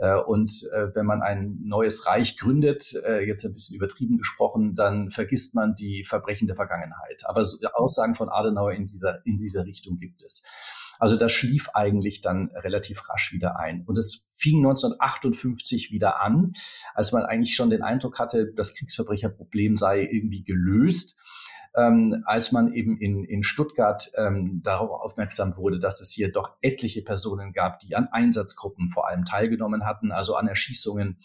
Äh, und äh, wenn man ein neues Reich gründet, äh, jetzt ein bisschen übertrieben gesprochen, dann vergisst man die Verbrechen der Vergangenheit. Aber Aussagen von Adenauer in dieser, in dieser Richtung gibt es. Also das schlief eigentlich dann relativ rasch wieder ein. Und es fing 1958 wieder an, als man eigentlich schon den Eindruck hatte, das Kriegsverbrecherproblem sei irgendwie gelöst ähm, als man eben in, in Stuttgart ähm, darauf aufmerksam wurde, dass es hier doch etliche Personen gab, die an Einsatzgruppen vor allem teilgenommen hatten, also an Erschießungen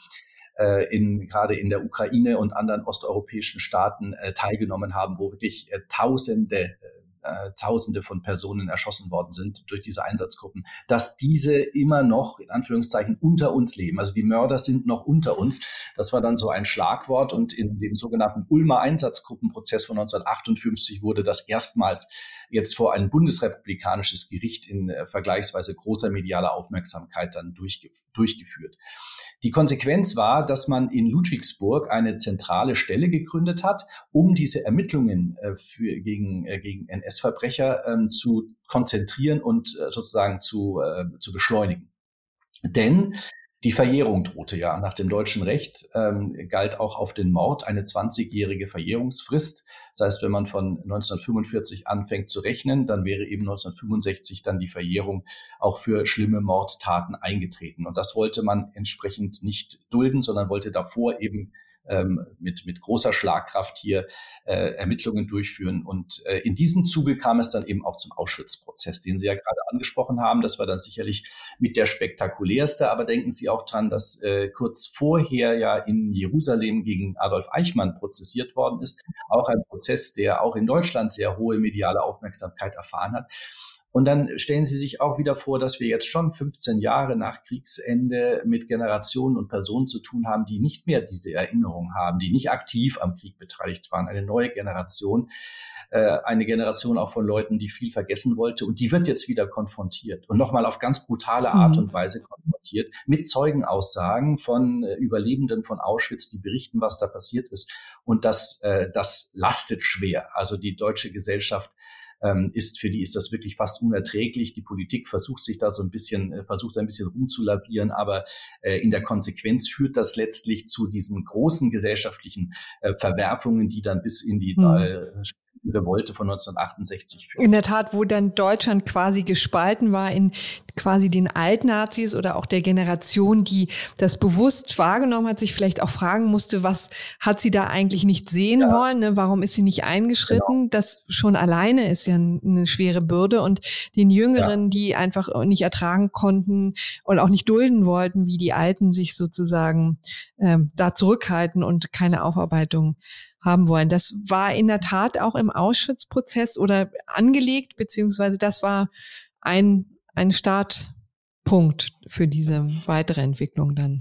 äh, in, gerade in der Ukraine und anderen osteuropäischen Staaten äh, teilgenommen haben, wo wirklich äh, Tausende äh, Tausende von Personen erschossen worden sind durch diese Einsatzgruppen, dass diese immer noch in Anführungszeichen unter uns leben. Also die Mörder sind noch unter uns. Das war dann so ein Schlagwort und in dem sogenannten Ulmer Einsatzgruppenprozess von 1958 wurde das erstmals jetzt vor ein bundesrepublikanisches Gericht in äh, vergleichsweise großer medialer Aufmerksamkeit dann durchgef durchgeführt. Die Konsequenz war, dass man in Ludwigsburg eine zentrale Stelle gegründet hat, um diese Ermittlungen äh, für, gegen, äh, gegen NS-Verbrecher ähm, zu konzentrieren und äh, sozusagen zu, äh, zu beschleunigen. Denn die Verjährung drohte ja. Nach dem deutschen Recht ähm, galt auch auf den Mord eine 20-jährige Verjährungsfrist. Das heißt, wenn man von 1945 anfängt zu rechnen, dann wäre eben 1965 dann die Verjährung auch für schlimme Mordtaten eingetreten. Und das wollte man entsprechend nicht dulden, sondern wollte davor eben ähm, mit, mit großer Schlagkraft hier äh, Ermittlungen durchführen. Und äh, in diesem Zuge kam es dann eben auch zum Auschwitz-Prozess, den Sie ja gerade angesprochen haben. Das war dann sicherlich mit der spektakulärste. Aber denken Sie auch dran, dass äh, kurz vorher ja in Jerusalem gegen Adolf Eichmann prozessiert worden ist. Auch ein Prozess, der auch in Deutschland sehr hohe mediale Aufmerksamkeit erfahren hat. Und dann stellen Sie sich auch wieder vor, dass wir jetzt schon 15 Jahre nach Kriegsende mit Generationen und Personen zu tun haben, die nicht mehr diese Erinnerung haben, die nicht aktiv am Krieg beteiligt waren. Eine neue Generation, äh, eine Generation auch von Leuten, die viel vergessen wollte. Und die wird jetzt wieder konfrontiert und nochmal auf ganz brutale Art mhm. und Weise konfrontiert mit Zeugenaussagen von äh, Überlebenden von Auschwitz, die berichten, was da passiert ist. Und das, äh, das lastet schwer. Also die deutsche Gesellschaft ähm, ist, für die ist das wirklich fast unerträglich. Die Politik versucht sich da so ein bisschen, äh, versucht ein bisschen rumzulavieren, aber äh, in der Konsequenz führt das letztlich zu diesen großen gesellschaftlichen äh, Verwerfungen, die dann bis in die hm. Revolte von 1968 führt. In der Tat, wo dann Deutschland quasi gespalten war in quasi den Altnazis oder auch der Generation, die das bewusst wahrgenommen hat, sich vielleicht auch fragen musste, was hat sie da eigentlich nicht sehen ja. wollen, ne? warum ist sie nicht eingeschritten? Genau. Das schon alleine ist ja eine schwere Bürde und den Jüngeren, ja. die einfach nicht ertragen konnten und auch nicht dulden wollten, wie die Alten sich sozusagen ähm, da zurückhalten und keine Aufarbeitung haben wollen. Das war in der Tat auch im Auschwitz-Prozess oder angelegt, beziehungsweise das war ein, ein Startpunkt für diese weitere Entwicklung dann.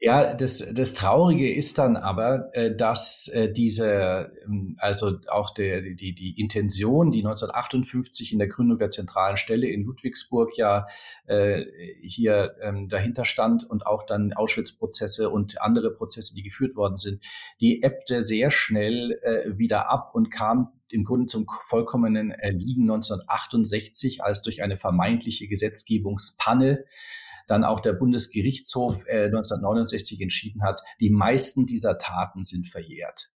Ja, das, das Traurige ist dann aber, äh, dass äh, diese, ähm, also auch der, die, die Intention, die 1958 in der Gründung der zentralen Stelle in Ludwigsburg ja äh, hier ähm, dahinter stand und auch dann Auschwitz-Prozesse und andere Prozesse, die geführt worden sind, die ebbte sehr schnell äh, wieder ab und kam im Grunde zum vollkommenen Erliegen 1968, als durch eine vermeintliche Gesetzgebungspanne dann auch der Bundesgerichtshof äh, 1969 entschieden hat, die meisten dieser Taten sind verjährt.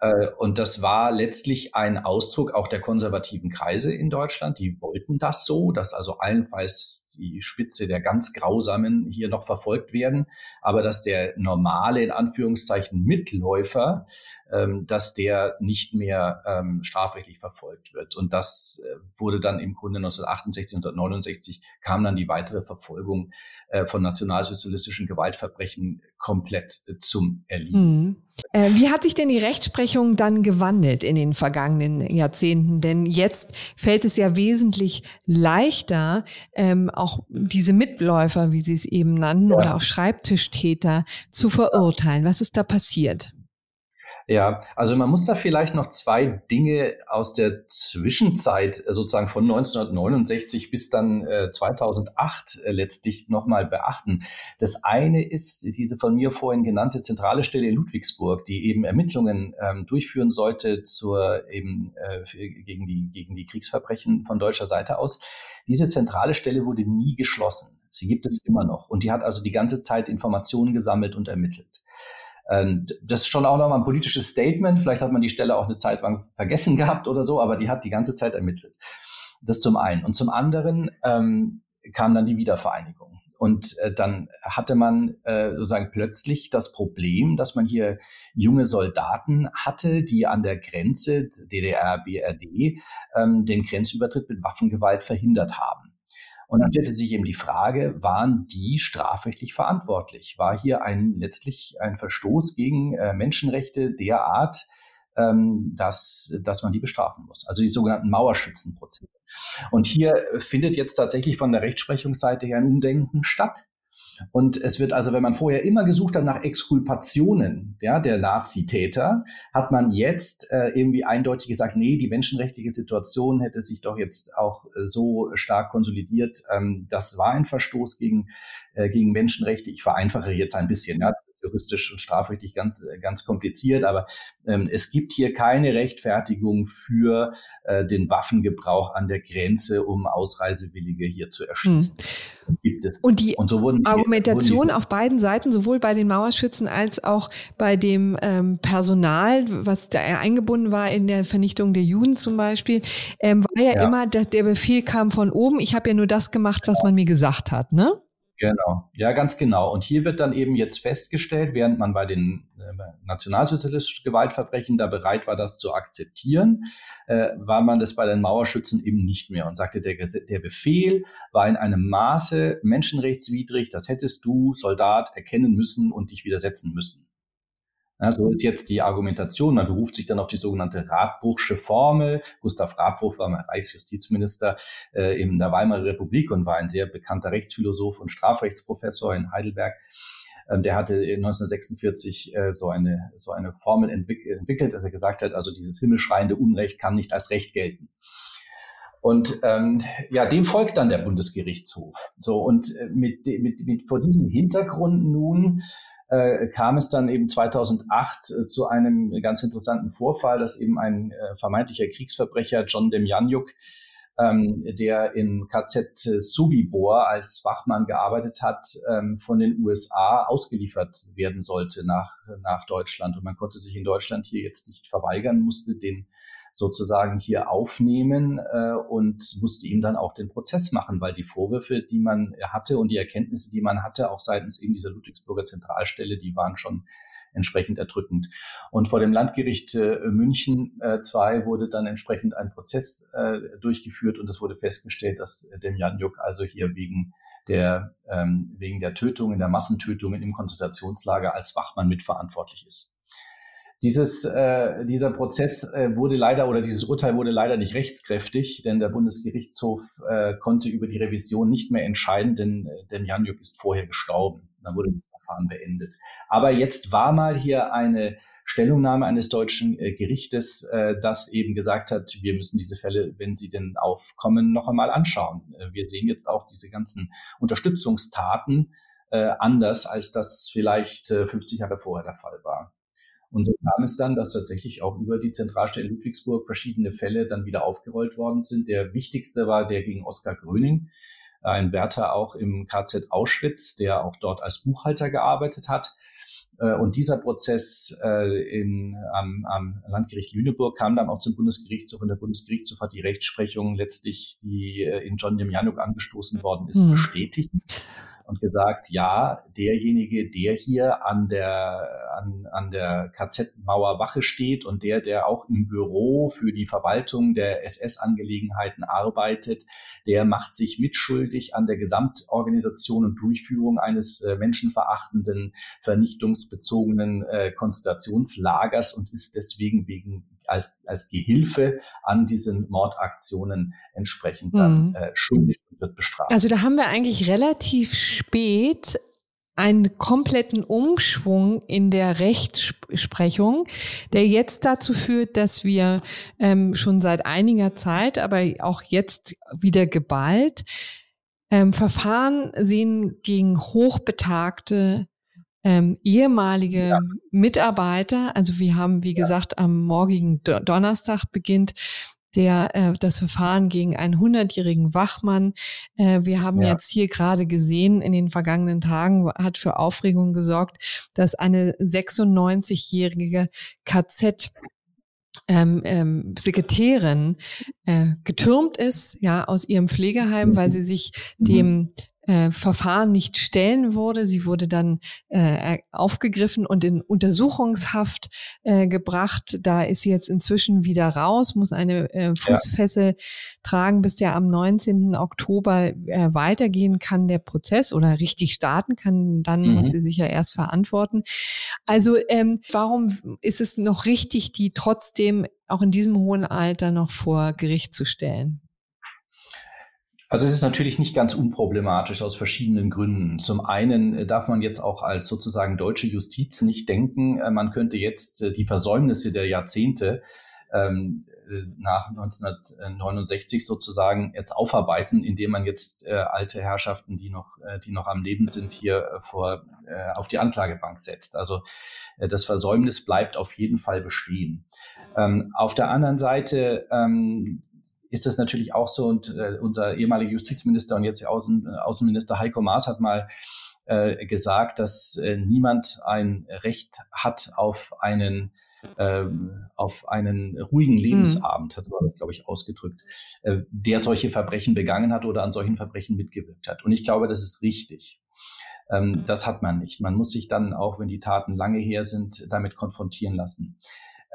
Äh, und das war letztlich ein Ausdruck auch der konservativen Kreise in Deutschland. Die wollten das so, dass also allenfalls die Spitze der ganz Grausamen hier noch verfolgt werden, aber dass der normale, in Anführungszeichen, Mitläufer, ähm, dass der nicht mehr ähm, strafrechtlich verfolgt wird. Und das äh, wurde dann im Grunde 1968, 1969 kam dann die weitere Verfolgung äh, von nationalsozialistischen Gewaltverbrechen komplett äh, zum Erliegen. Mhm. Äh, wie hat sich denn die Rechtsprechung dann gewandelt in den vergangenen Jahrzehnten? Denn jetzt fällt es ja wesentlich leichter, ähm, auch diese Mitläufer, wie Sie es eben nannten, ja. oder auch Schreibtischtäter zu verurteilen. Was ist da passiert? Ja, also man muss da vielleicht noch zwei Dinge aus der Zwischenzeit, äh, sozusagen von 1969 bis dann äh, 2008 äh, letztlich nochmal beachten. Das eine ist diese von mir vorhin genannte zentrale Stelle in Ludwigsburg, die eben Ermittlungen ähm, durchführen sollte zur eben äh, gegen die gegen die Kriegsverbrechen von deutscher Seite aus. Diese zentrale Stelle wurde nie geschlossen. Sie gibt es immer noch und die hat also die ganze Zeit Informationen gesammelt und ermittelt. Ähm, das ist schon auch nochmal ein politisches Statement. Vielleicht hat man die Stelle auch eine Zeit lang vergessen gehabt oder so, aber die hat die ganze Zeit ermittelt. Das zum einen. Und zum anderen ähm, kam dann die Wiedervereinigung. Und äh, dann hatte man äh, sozusagen plötzlich das Problem, dass man hier junge Soldaten hatte, die an der Grenze DDR, BRD ähm, den Grenzübertritt mit Waffengewalt verhindert haben. Und dann stellte sich eben die Frage, waren die strafrechtlich verantwortlich? War hier ein letztlich ein Verstoß gegen äh, Menschenrechte der Art ähm, dass, dass man die bestrafen muss. Also die sogenannten Mauerschützenprozesse. Und hier findet jetzt tatsächlich von der Rechtsprechungsseite her ein Umdenken statt. Und es wird also, wenn man vorher immer gesucht hat nach Exkulpationen ja, der Nazitäter, hat man jetzt äh, irgendwie eindeutig gesagt, nee, die menschenrechtliche Situation hätte sich doch jetzt auch äh, so stark konsolidiert. Ähm, das war ein Verstoß gegen, äh, gegen Menschenrechte. Ich vereinfache jetzt ein bisschen. Ja juristisch und strafrechtlich ganz, äh, ganz kompliziert, aber ähm, es gibt hier keine Rechtfertigung für äh, den Waffengebrauch an der Grenze, um Ausreisewillige hier zu erschießen. Hm. gibt es. Und die und so Argumentation die, auf beiden Seiten, sowohl bei den Mauerschützen als auch bei dem ähm, Personal, was da eingebunden war in der Vernichtung der Juden zum Beispiel, ähm, war ja, ja, immer, dass der Befehl kam von oben. Ich habe ja nur das gemacht, was man mir gesagt hat, ne? Genau, ja, ganz genau. Und hier wird dann eben jetzt festgestellt, während man bei den äh, nationalsozialistischen Gewaltverbrechen da bereit war, das zu akzeptieren, äh, war man das bei den Mauerschützen eben nicht mehr und sagte, der, der Befehl war in einem Maße menschenrechtswidrig, das hättest du, Soldat, erkennen müssen und dich widersetzen müssen. Ja, so ist jetzt die Argumentation. Man beruft sich dann auf die sogenannte Radbruchsche Formel. Gustav Radbruch war Reichsjustizminister äh, in der Weimarer Republik und war ein sehr bekannter Rechtsphilosoph und Strafrechtsprofessor in Heidelberg. Ähm, der hatte 1946 äh, so eine so eine Formel entwick entwickelt, dass er gesagt hat, also dieses himmelschreiende Unrecht kann nicht als Recht gelten. Und ähm, ja, dem folgt dann der Bundesgerichtshof. So und äh, mit, mit, mit vor diesem Hintergrund nun äh, kam es dann eben 2008 äh, zu einem ganz interessanten Vorfall, dass eben ein äh, vermeintlicher Kriegsverbrecher, John Demjanjuk, ähm, der in KZ Subibor als Wachmann gearbeitet hat, ähm, von den USA ausgeliefert werden sollte nach, nach Deutschland. Und man konnte sich in Deutschland hier jetzt nicht verweigern, musste den sozusagen hier aufnehmen äh, und musste ihm dann auch den Prozess machen, weil die Vorwürfe, die man hatte und die Erkenntnisse, die man hatte, auch seitens eben dieser Ludwigsburger Zentralstelle, die waren schon entsprechend erdrückend. Und vor dem Landgericht äh, München äh, 2 wurde dann entsprechend ein Prozess äh, durchgeführt und es wurde festgestellt, dass Demjanjuk also hier wegen der, ähm, wegen der Tötungen, der Massentötungen im Konzentrationslager als Wachmann mitverantwortlich ist. Dieses, äh, dieser Prozess äh, wurde leider oder dieses Urteil wurde leider nicht rechtskräftig, denn der Bundesgerichtshof äh, konnte über die Revision nicht mehr entscheiden, denn, äh, denn Janjuk ist vorher gestorben. Dann wurde das Verfahren beendet. Aber jetzt war mal hier eine Stellungnahme eines deutschen äh, Gerichtes, äh, das eben gesagt hat, wir müssen diese Fälle, wenn sie denn aufkommen, noch einmal anschauen. Äh, wir sehen jetzt auch diese ganzen Unterstützungstaten äh, anders, als das vielleicht äh, 50 Jahre vorher der Fall war. Und so kam es dann, dass tatsächlich auch über die Zentralstelle Ludwigsburg verschiedene Fälle dann wieder aufgerollt worden sind. Der wichtigste war der gegen Oskar Gröning, ein Wärter auch im KZ Auschwitz, der auch dort als Buchhalter gearbeitet hat. Äh, und dieser Prozess äh, in, am, am Landgericht Lüneburg kam dann auch zum Bundesgerichtshof und der Bundesgerichtshof hat die Rechtsprechung letztlich, die äh, in John Demjanuk angestoßen worden ist, mhm. bestätigt und gesagt, ja, derjenige, der hier an der, an, an der KZ-Mauer Wache steht und der, der auch im Büro für die Verwaltung der SS-Angelegenheiten arbeitet, der macht sich mitschuldig an der Gesamtorganisation und Durchführung eines äh, menschenverachtenden, vernichtungsbezogenen äh, Konzentrationslagers und ist deswegen wegen als, als Gehilfe an diesen Mordaktionen entsprechend dann mhm. äh, schuldig und wird bestraft. Also da haben wir eigentlich relativ spät einen kompletten Umschwung in der Rechtsprechung, der jetzt dazu führt, dass wir ähm, schon seit einiger Zeit, aber auch jetzt wieder geballt, ähm, Verfahren sehen gegen hochbetagte ähm, ehemalige ja. Mitarbeiter. Also wir haben, wie ja. gesagt, am morgigen Donnerstag beginnt der äh, das Verfahren gegen einen 100-jährigen Wachmann. Äh, wir haben ja. jetzt hier gerade gesehen, in den vergangenen Tagen hat für Aufregung gesorgt, dass eine 96-jährige KZ ähm, ähm, Sekretärin äh, getürmt ist, ja, aus ihrem Pflegeheim, weil sie sich dem äh, Verfahren nicht stellen wurde. Sie wurde dann äh, aufgegriffen und in Untersuchungshaft äh, gebracht. Da ist sie jetzt inzwischen wieder raus, muss eine äh, Fußfessel ja. tragen, bis der am 19. Oktober äh, weitergehen kann, der Prozess oder richtig starten kann. Dann mhm. muss sie sich ja erst verantworten. Also ähm, warum ist es noch richtig, die trotzdem auch in diesem hohen Alter noch vor Gericht zu stellen? Also es ist natürlich nicht ganz unproblematisch aus verschiedenen Gründen. Zum einen äh, darf man jetzt auch als sozusagen deutsche Justiz nicht denken, äh, man könnte jetzt äh, die Versäumnisse der Jahrzehnte ähm, nach 1969 sozusagen jetzt aufarbeiten, indem man jetzt äh, alte Herrschaften, die noch, äh, die noch am Leben sind, hier äh, vor auf die Anklagebank setzt. Also das Versäumnis bleibt auf jeden Fall bestehen. Ähm, auf der anderen Seite ähm, ist das natürlich auch so. Und äh, unser ehemaliger Justizminister und jetzt der Außen, äh, Außenminister Heiko Maas hat mal äh, gesagt, dass äh, niemand ein Recht hat auf einen ähm, auf einen ruhigen mhm. Lebensabend, mhm. hat er das, glaube ich, ausgedrückt, äh, der solche Verbrechen begangen hat oder an solchen Verbrechen mitgewirkt hat. Und ich glaube, das ist richtig. Ähm, das hat man nicht. Man muss sich dann, auch wenn die Taten lange her sind, damit konfrontieren lassen.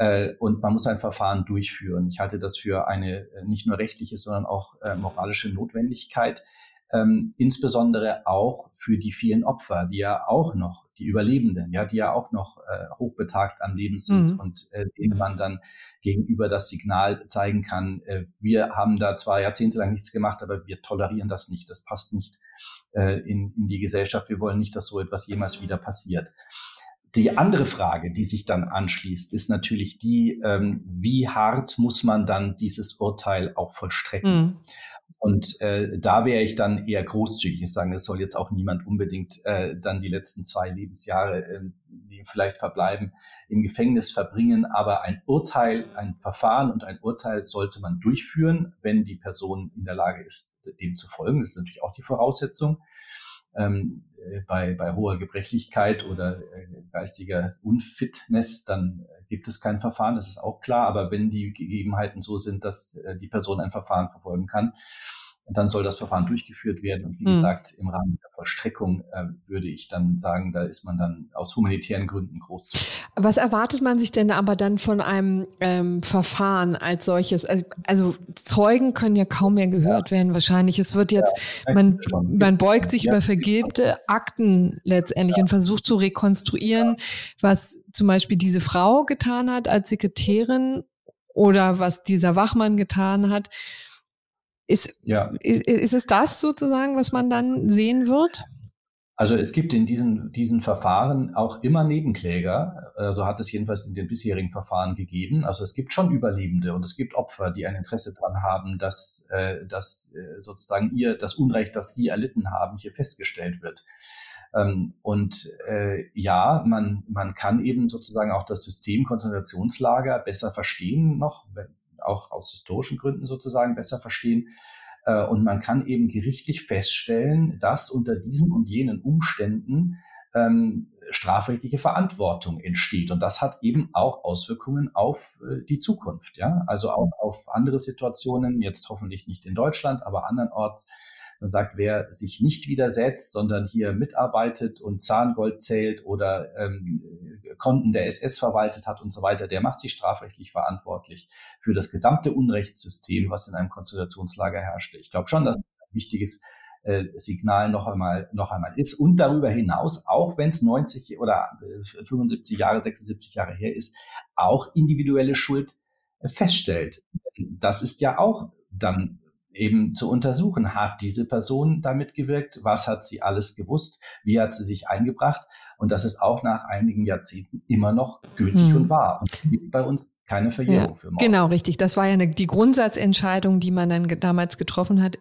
Äh, und man muss ein Verfahren durchführen. Ich halte das für eine äh, nicht nur rechtliche, sondern auch äh, moralische Notwendigkeit. Ähm, insbesondere auch für die vielen Opfer, die ja auch noch, die Überlebenden, ja, die ja auch noch äh, hochbetagt am Leben sind mhm. und äh, denen man dann gegenüber das Signal zeigen kann, äh, wir haben da zwar jahrzehntelang nichts gemacht, aber wir tolerieren das nicht, das passt nicht in, in die Gesellschaft, wir wollen nicht, dass so etwas jemals wieder passiert. Die andere Frage, die sich dann anschließt, ist natürlich die, ähm, wie hart muss man dann dieses Urteil auch vollstrecken? Mhm. Und äh, da wäre ich dann eher großzügig. Ich sage, es soll jetzt auch niemand unbedingt äh, dann die letzten zwei Lebensjahre, äh, die vielleicht verbleiben, im Gefängnis verbringen. Aber ein Urteil, ein Verfahren und ein Urteil sollte man durchführen, wenn die Person in der Lage ist, dem zu folgen. Das ist natürlich auch die Voraussetzung ähm, äh, bei, bei hoher Gebrechlichkeit oder äh, geistiger Unfitness, dann äh, gibt es kein Verfahren, das ist auch klar. Aber wenn die Gegebenheiten so sind, dass äh, die Person ein Verfahren verfolgen kann, dann soll das Verfahren durchgeführt werden. Und wie mhm. gesagt, im Rahmen der Vollstreckung äh, würde ich dann sagen, da ist man dann aus humanitären Gründen großzügig. Was erwartet man sich denn aber dann von einem ähm, Verfahren als solches? Also, also, Zeugen können ja kaum mehr gehört ja. werden wahrscheinlich. Es wird jetzt, ja, man, man beugt sich ja. über vergilbte Akten letztendlich und versucht zu rekonstruieren, was zum Beispiel diese Frau getan hat als Sekretärin oder was dieser Wachmann getan hat. Ist, ja. ist, ist es das sozusagen, was man dann sehen wird? Also es gibt in diesen, diesen Verfahren auch immer Nebenkläger. So also hat es jedenfalls in den bisherigen Verfahren gegeben. Also es gibt schon Überlebende und es gibt Opfer, die ein Interesse daran haben, dass, äh, dass äh, sozusagen ihr das Unrecht, das sie erlitten haben, hier festgestellt wird. Ähm, und äh, ja, man, man kann eben sozusagen auch das System Konzentrationslager besser verstehen noch, auch aus historischen Gründen sozusagen besser verstehen. Äh, und man kann eben gerichtlich feststellen, dass unter diesen und jenen Umständen ähm, strafrechtliche Verantwortung entsteht. Und das hat eben auch Auswirkungen auf äh, die Zukunft, ja, also auch auf andere Situationen, jetzt hoffentlich nicht in Deutschland, aber andernorts, man sagt, wer sich nicht widersetzt, sondern hier mitarbeitet und Zahngold zählt oder ähm, Konten der SS verwaltet hat und so weiter, der macht sich strafrechtlich verantwortlich für das gesamte Unrechtssystem, was in einem Konzentrationslager herrschte. Ich glaube schon, dass das ein wichtiges äh, Signal noch einmal, noch einmal ist. Und darüber hinaus, auch wenn es 90 oder 75 äh, Jahre, 76 Jahre her ist, auch individuelle Schuld äh, feststellt. Das ist ja auch dann eben zu untersuchen, hat diese Person damit gewirkt, was hat sie alles gewusst, wie hat sie sich eingebracht? Und das ist auch nach einigen Jahrzehnten immer noch gültig hm. und wahr. Und bei uns keine Verjährung ja, für Mord. Genau, richtig. Das war ja eine, die Grundsatzentscheidung, die man dann damals getroffen hat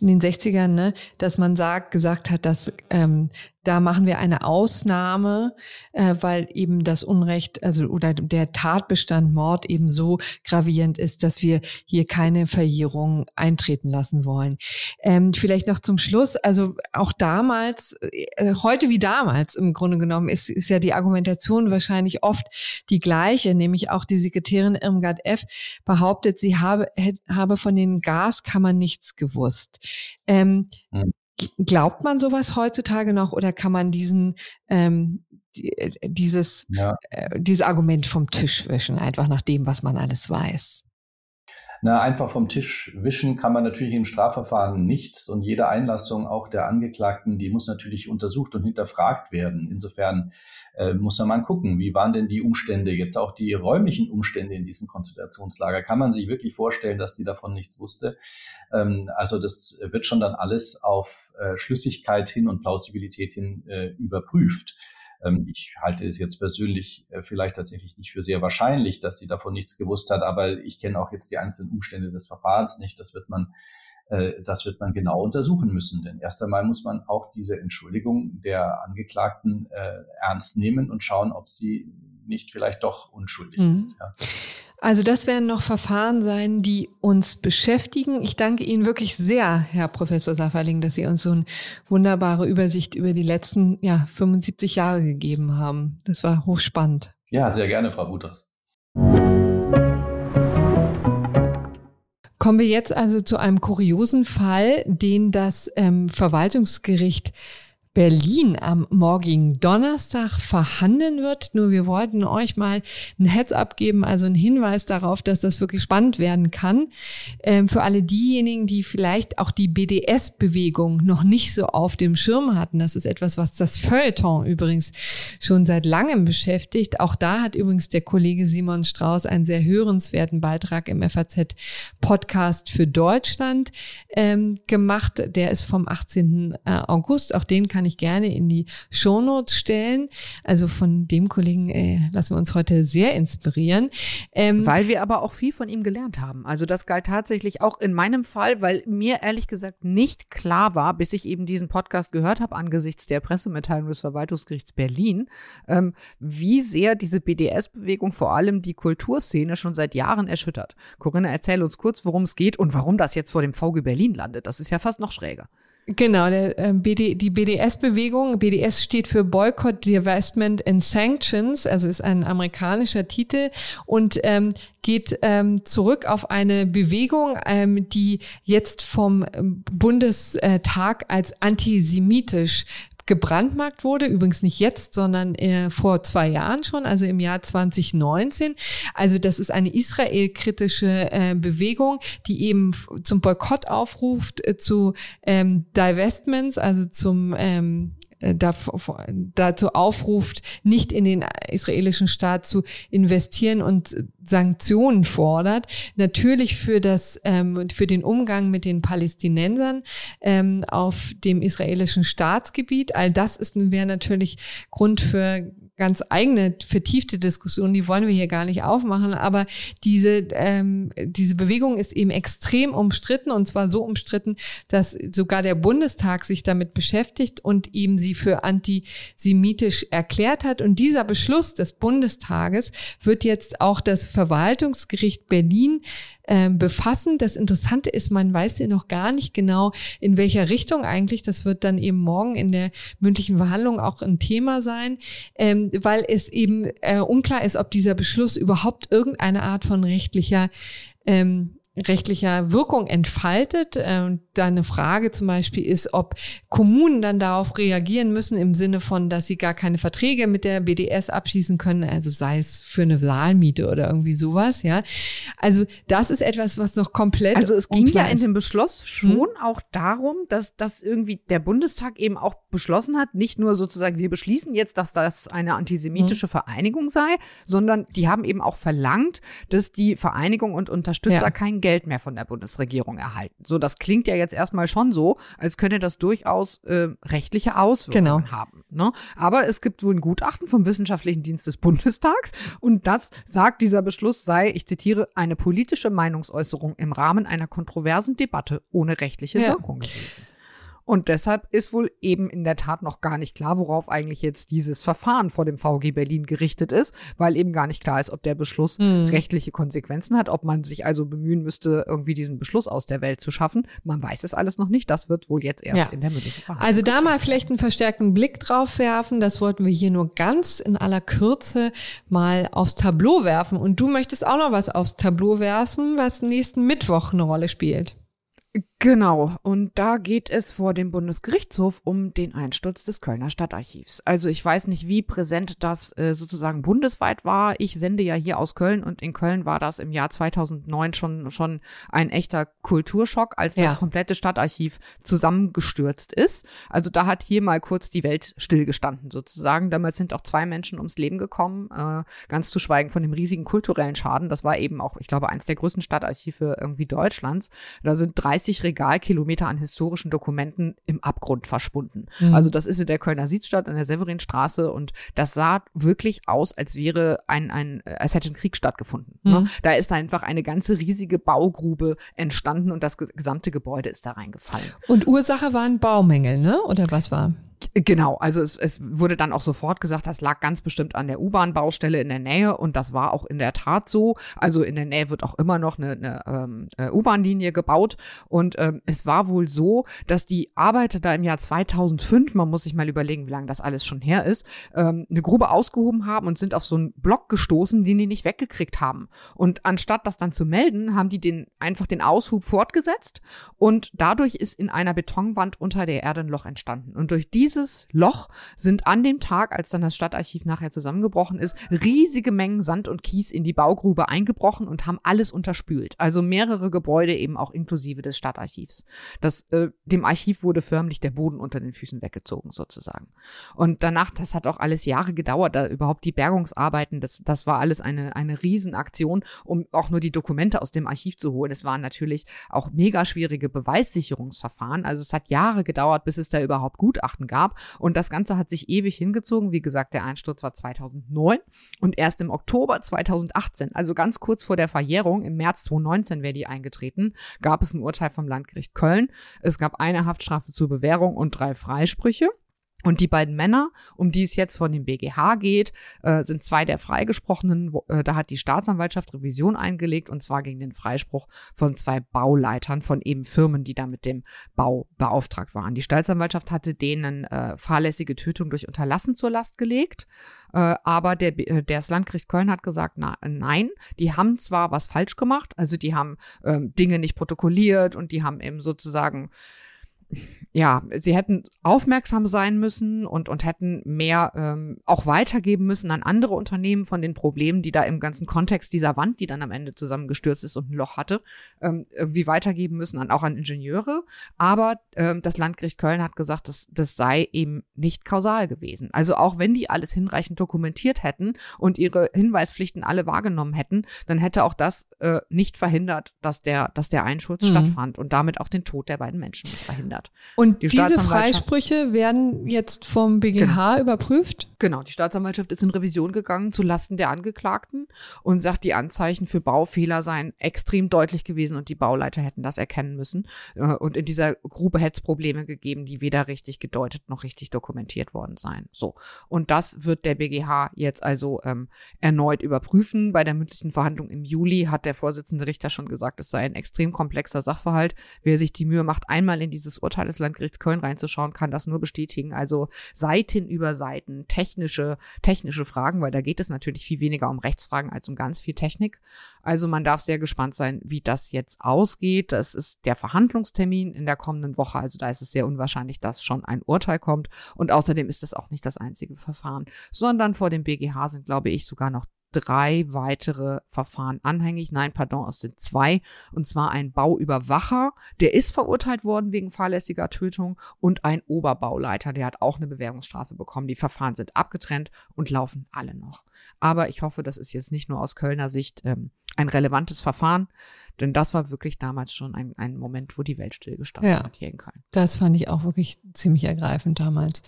in den 60ern, ne, dass man sagt, gesagt hat, dass ähm, da machen wir eine Ausnahme, äh, weil eben das Unrecht, also oder der Tatbestand Mord eben so gravierend ist, dass wir hier keine Verjährung eintreten lassen wollen. Ähm, vielleicht noch zum Schluss, also auch damals, äh, heute wie damals im Grunde genommen, ist, ist ja die Argumentation wahrscheinlich oft die gleiche, nämlich auch die Sekretärin Irmgard F. behauptet, sie habe, habe von den Gaskammern nichts gewusst. Ähm, hm Glaubt man sowas heutzutage noch oder kann man diesen ähm, äh, dieses ja. äh, dieses Argument vom Tisch wischen, einfach nach dem, was man alles weiß? Na, einfach vom Tisch wischen kann man natürlich im Strafverfahren nichts und jede Einlassung auch der Angeklagten, die muss natürlich untersucht und hinterfragt werden. Insofern äh, muss man gucken, wie waren denn die Umstände, jetzt auch die räumlichen Umstände in diesem Konzentrationslager. Kann man sich wirklich vorstellen, dass die davon nichts wusste? Ähm, also das wird schon dann alles auf äh, Schlüssigkeit hin und Plausibilität hin äh, überprüft. Ähm, ich halte es jetzt persönlich äh, vielleicht tatsächlich nicht für sehr wahrscheinlich, dass sie davon nichts gewusst hat, aber ich kenne auch jetzt die einzelnen Umstände des Verfahrens nicht. Das wird man äh, das wird man genau untersuchen müssen. Denn erst einmal muss man auch diese Entschuldigung der Angeklagten äh, ernst nehmen und schauen, ob sie nicht vielleicht doch unschuldig mhm. ist. Ja. Also das werden noch Verfahren sein, die uns beschäftigen. Ich danke Ihnen wirklich sehr, Herr Professor Safferling, dass Sie uns so eine wunderbare Übersicht über die letzten ja, 75 Jahre gegeben haben. Das war hochspannend. Ja, sehr gerne, Frau Butras. Kommen wir jetzt also zu einem kuriosen Fall, den das ähm, Verwaltungsgericht Berlin am morgigen Donnerstag verhandeln wird. Nur wir wollten euch mal ein Heads abgeben, also einen Hinweis darauf, dass das wirklich spannend werden kann. Ähm, für alle diejenigen, die vielleicht auch die BDS-Bewegung noch nicht so auf dem Schirm hatten. Das ist etwas, was das Feuilleton übrigens schon seit langem beschäftigt. Auch da hat übrigens der Kollege Simon Strauß einen sehr hörenswerten Beitrag im FAZ-Podcast für Deutschland ähm, gemacht. Der ist vom 18. Äh, August. Auch den kann ich gerne in die Shownotes stellen. Also von dem Kollegen äh, lassen wir uns heute sehr inspirieren. Ähm, weil wir aber auch viel von ihm gelernt haben. Also das galt tatsächlich auch in meinem Fall, weil mir ehrlich gesagt nicht klar war, bis ich eben diesen Podcast gehört habe angesichts der Pressemitteilung des Verwaltungsgerichts Berlin, ähm, wie sehr diese BDS-Bewegung vor allem die Kulturszene schon seit Jahren erschüttert. Corinna, erzähl uns kurz, worum es geht und warum das jetzt vor dem VG Berlin landet. Das ist ja fast noch schräger. Genau, der, äh, BD, die BDS-Bewegung, BDS steht für Boycott, Divestment and Sanctions, also ist ein amerikanischer Titel und ähm, geht ähm, zurück auf eine Bewegung, ähm, die jetzt vom ähm, Bundestag als antisemitisch gebrandmarkt wurde. Übrigens nicht jetzt, sondern äh, vor zwei Jahren schon, also im Jahr 2019. Also das ist eine israelkritische äh, Bewegung, die eben zum Boykott aufruft, äh, zu ähm, Divestments, also zum ähm, äh, dazu aufruft, nicht in den israelischen Staat zu investieren und Sanktionen fordert. Natürlich für das ähm, für den Umgang mit den Palästinensern ähm, auf dem israelischen Staatsgebiet. All das ist wäre natürlich Grund für ganz eigene vertiefte Diskussion, die wollen wir hier gar nicht aufmachen, aber diese, ähm, diese Bewegung ist eben extrem umstritten und zwar so umstritten, dass sogar der Bundestag sich damit beschäftigt und eben sie für antisemitisch erklärt hat. Und dieser Beschluss des Bundestages wird jetzt auch das Verwaltungsgericht Berlin ähm, befassen. Das Interessante ist, man weiß ja noch gar nicht genau, in welcher Richtung eigentlich. Das wird dann eben morgen in der mündlichen Verhandlung auch ein Thema sein, ähm, weil es eben äh, unklar ist, ob dieser Beschluss überhaupt irgendeine Art von rechtlicher ähm, rechtlicher Wirkung entfaltet. Und da eine Frage zum Beispiel ist, ob Kommunen dann darauf reagieren müssen im Sinne von, dass sie gar keine Verträge mit der BDS abschließen können, also sei es für eine Saalmiete oder irgendwie sowas, ja. Also das ist etwas, was noch komplett. Also es ging ja in dem Beschluss schon hm? auch darum, dass, dass irgendwie der Bundestag eben auch beschlossen hat, nicht nur sozusagen, wir beschließen jetzt, dass das eine antisemitische hm. Vereinigung sei, sondern die haben eben auch verlangt, dass die Vereinigung und Unterstützer ja. kein Geld mehr von der Bundesregierung erhalten. So, das klingt ja jetzt erstmal schon so, als könnte das durchaus äh, rechtliche Auswirkungen genau. haben. Ne? Aber es gibt wohl ein Gutachten vom Wissenschaftlichen Dienst des Bundestags und das sagt, dieser Beschluss sei, ich zitiere, eine politische Meinungsäußerung im Rahmen einer kontroversen Debatte ohne rechtliche ja. Wirkung gewesen. Und deshalb ist wohl eben in der Tat noch gar nicht klar, worauf eigentlich jetzt dieses Verfahren vor dem VG Berlin gerichtet ist, weil eben gar nicht klar ist, ob der Beschluss mhm. rechtliche Konsequenzen hat, ob man sich also bemühen müsste, irgendwie diesen Beschluss aus der Welt zu schaffen. Man weiß es alles noch nicht. Das wird wohl jetzt erst ja. in der mündlichen Verhandlung. Also da mal vielleicht einen verstärkten Blick drauf werfen. Das wollten wir hier nur ganz in aller Kürze mal aufs Tableau werfen. Und du möchtest auch noch was aufs Tableau werfen, was nächsten Mittwoch eine Rolle spielt. Genau, und da geht es vor dem Bundesgerichtshof um den Einsturz des Kölner Stadtarchivs. Also ich weiß nicht, wie präsent das äh, sozusagen bundesweit war. Ich sende ja hier aus Köln und in Köln war das im Jahr 2009 schon, schon ein echter Kulturschock, als ja. das komplette Stadtarchiv zusammengestürzt ist. Also da hat hier mal kurz die Welt stillgestanden sozusagen. Damals sind auch zwei Menschen ums Leben gekommen, äh, ganz zu schweigen von dem riesigen kulturellen Schaden. Das war eben auch, ich glaube, eins der größten Stadtarchive irgendwie Deutschlands. Da sind 30 Regalkilometer an historischen Dokumenten im Abgrund verschwunden. Mhm. Also das ist in der Kölner Siedstadt an der Severinstraße und das sah wirklich aus, als wäre ein, ein als hätte ein Krieg stattgefunden. Ne? Mhm. Ne? Da ist einfach eine ganze riesige Baugrube entstanden und das gesamte Gebäude ist da reingefallen. Und Ursache waren Baumängel, ne? Oder was war? Genau, also es, es wurde dann auch sofort gesagt, das lag ganz bestimmt an der U-Bahn-Baustelle in der Nähe und das war auch in der Tat so. Also in der Nähe wird auch immer noch eine, eine ähm, U-Bahn-Linie gebaut und ähm, es war wohl so, dass die Arbeiter da im Jahr 2005, man muss sich mal überlegen, wie lange das alles schon her ist, ähm, eine Grube ausgehoben haben und sind auf so einen Block gestoßen, den die nicht weggekriegt haben. Und anstatt das dann zu melden, haben die den einfach den Aushub fortgesetzt und dadurch ist in einer Betonwand unter der Erde ein Loch entstanden. Und durch die dieses Loch sind an dem Tag, als dann das Stadtarchiv nachher zusammengebrochen ist, riesige Mengen Sand und Kies in die Baugrube eingebrochen und haben alles unterspült. Also mehrere Gebäude eben auch inklusive des Stadtarchivs. Das, äh, dem Archiv wurde förmlich der Boden unter den Füßen weggezogen sozusagen. Und danach, das hat auch alles Jahre gedauert, da überhaupt die Bergungsarbeiten, das, das war alles eine, eine Riesenaktion, um auch nur die Dokumente aus dem Archiv zu holen. Es waren natürlich auch mega schwierige Beweissicherungsverfahren. Also es hat Jahre gedauert, bis es da überhaupt Gutachten gab gab. Und das Ganze hat sich ewig hingezogen. Wie gesagt, der Einsturz war 2009 und erst im Oktober 2018, also ganz kurz vor der Verjährung, im März 2019 wäre die eingetreten, gab es ein Urteil vom Landgericht Köln. Es gab eine Haftstrafe zur Bewährung und drei Freisprüche. Und die beiden Männer, um die es jetzt von dem BGH geht, äh, sind zwei der Freigesprochenen. Wo, äh, da hat die Staatsanwaltschaft Revision eingelegt und zwar gegen den Freispruch von zwei Bauleitern von eben Firmen, die da mit dem Bau beauftragt waren. Die Staatsanwaltschaft hatte denen äh, fahrlässige Tötung durch Unterlassen zur Last gelegt, äh, aber der, äh, das Landgericht Köln hat gesagt, na, nein, die haben zwar was falsch gemacht, also die haben ähm, Dinge nicht protokolliert und die haben eben sozusagen ja, sie hätten aufmerksam sein müssen und, und hätten mehr ähm, auch weitergeben müssen an andere Unternehmen von den Problemen, die da im ganzen Kontext dieser Wand, die dann am Ende zusammengestürzt ist und ein Loch hatte, ähm, irgendwie weitergeben müssen, an, auch an Ingenieure. Aber ähm, das Landgericht Köln hat gesagt, das, das sei eben nicht kausal gewesen. Also auch wenn die alles hinreichend dokumentiert hätten und ihre Hinweispflichten alle wahrgenommen hätten, dann hätte auch das äh, nicht verhindert, dass der, dass der Einschutz mhm. stattfand und damit auch den Tod der beiden Menschen verhindert verhindert. Und die diese Freisprüche werden jetzt vom BGH genau. überprüft? Genau, die Staatsanwaltschaft ist in Revision gegangen zu Lasten der Angeklagten und sagt, die Anzeichen für Baufehler seien extrem deutlich gewesen und die Bauleiter hätten das erkennen müssen. Äh, und in dieser Grube hätte es Probleme gegeben, die weder richtig gedeutet noch richtig dokumentiert worden seien. So. Und das wird der BGH jetzt also ähm, erneut überprüfen. Bei der mündlichen Verhandlung im Juli hat der Vorsitzende Richter schon gesagt, es sei ein extrem komplexer Sachverhalt. Wer sich die Mühe macht, einmal in dieses Urteil des Landgerichts Köln reinzuschauen, kann das nur bestätigen. Also Seiten über Seiten, technische, technische Fragen, weil da geht es natürlich viel weniger um Rechtsfragen als um ganz viel Technik. Also man darf sehr gespannt sein, wie das jetzt ausgeht. Das ist der Verhandlungstermin in der kommenden Woche. Also da ist es sehr unwahrscheinlich, dass schon ein Urteil kommt. Und außerdem ist es auch nicht das einzige Verfahren, sondern vor dem BGH sind, glaube ich, sogar noch drei weitere Verfahren anhängig. Nein, pardon, es sind zwei. Und zwar ein Bauüberwacher, der ist verurteilt worden wegen fahrlässiger Tötung und ein Oberbauleiter, der hat auch eine Bewährungsstrafe bekommen. Die Verfahren sind abgetrennt und laufen alle noch. Aber ich hoffe, das ist jetzt nicht nur aus Kölner Sicht ähm, ein relevantes Verfahren, denn das war wirklich damals schon ein, ein Moment, wo die Welt stillgestanden ja, hat hier in Köln. Das fand ich auch wirklich ziemlich ergreifend damals.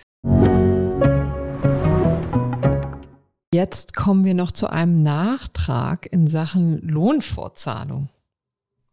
Jetzt kommen wir noch zu einem Nachtrag in Sachen Lohnfortzahlung.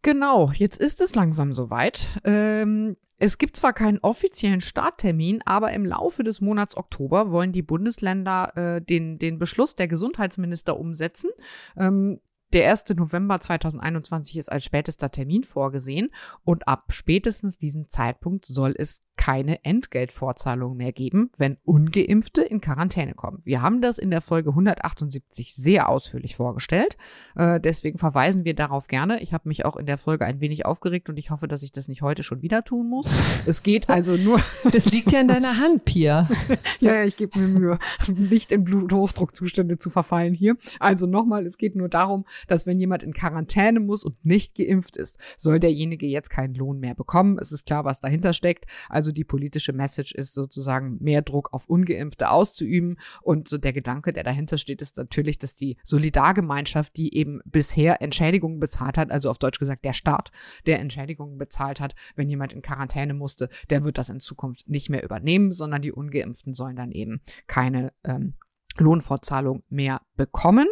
Genau, jetzt ist es langsam soweit. Ähm, es gibt zwar keinen offiziellen Starttermin, aber im Laufe des Monats Oktober wollen die Bundesländer äh, den, den Beschluss der Gesundheitsminister umsetzen. Ähm, Der 1. November 2021 ist als spätester Termin vorgesehen und ab spätestens diesem Zeitpunkt soll es keine Entgeltvorzahlung mehr geben, wenn ungeimpfte in Quarantäne kommen. Wir haben das in der Folge 178 sehr ausführlich vorgestellt. Äh, deswegen verweisen wir darauf gerne. Ich habe mich auch in der Folge ein wenig aufgeregt und ich hoffe, dass ich das nicht heute schon wieder tun muss. Es geht also nur. Das liegt ja in deiner Hand, Pia. ja, ja, ich gebe mir Mühe, nicht in Bluthochdruckzustände zu verfallen hier. Also nochmal, es geht nur darum, dass wenn jemand in Quarantäne muss und nicht geimpft ist, soll derjenige jetzt keinen Lohn mehr bekommen. Es ist klar, was dahinter steckt. Also die politische Message ist sozusagen mehr Druck auf Ungeimpfte auszuüben. Und so der Gedanke, der dahinter steht, ist natürlich, dass die Solidargemeinschaft, die eben bisher Entschädigungen bezahlt hat, also auf Deutsch gesagt der Staat, der Entschädigungen bezahlt hat, wenn jemand in Quarantäne musste, der wird das in Zukunft nicht mehr übernehmen, sondern die Ungeimpften sollen dann eben keine ähm, Lohnfortzahlung mehr bekommen.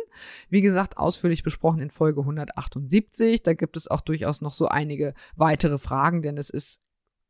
Wie gesagt, ausführlich besprochen in Folge 178. Da gibt es auch durchaus noch so einige weitere Fragen, denn es ist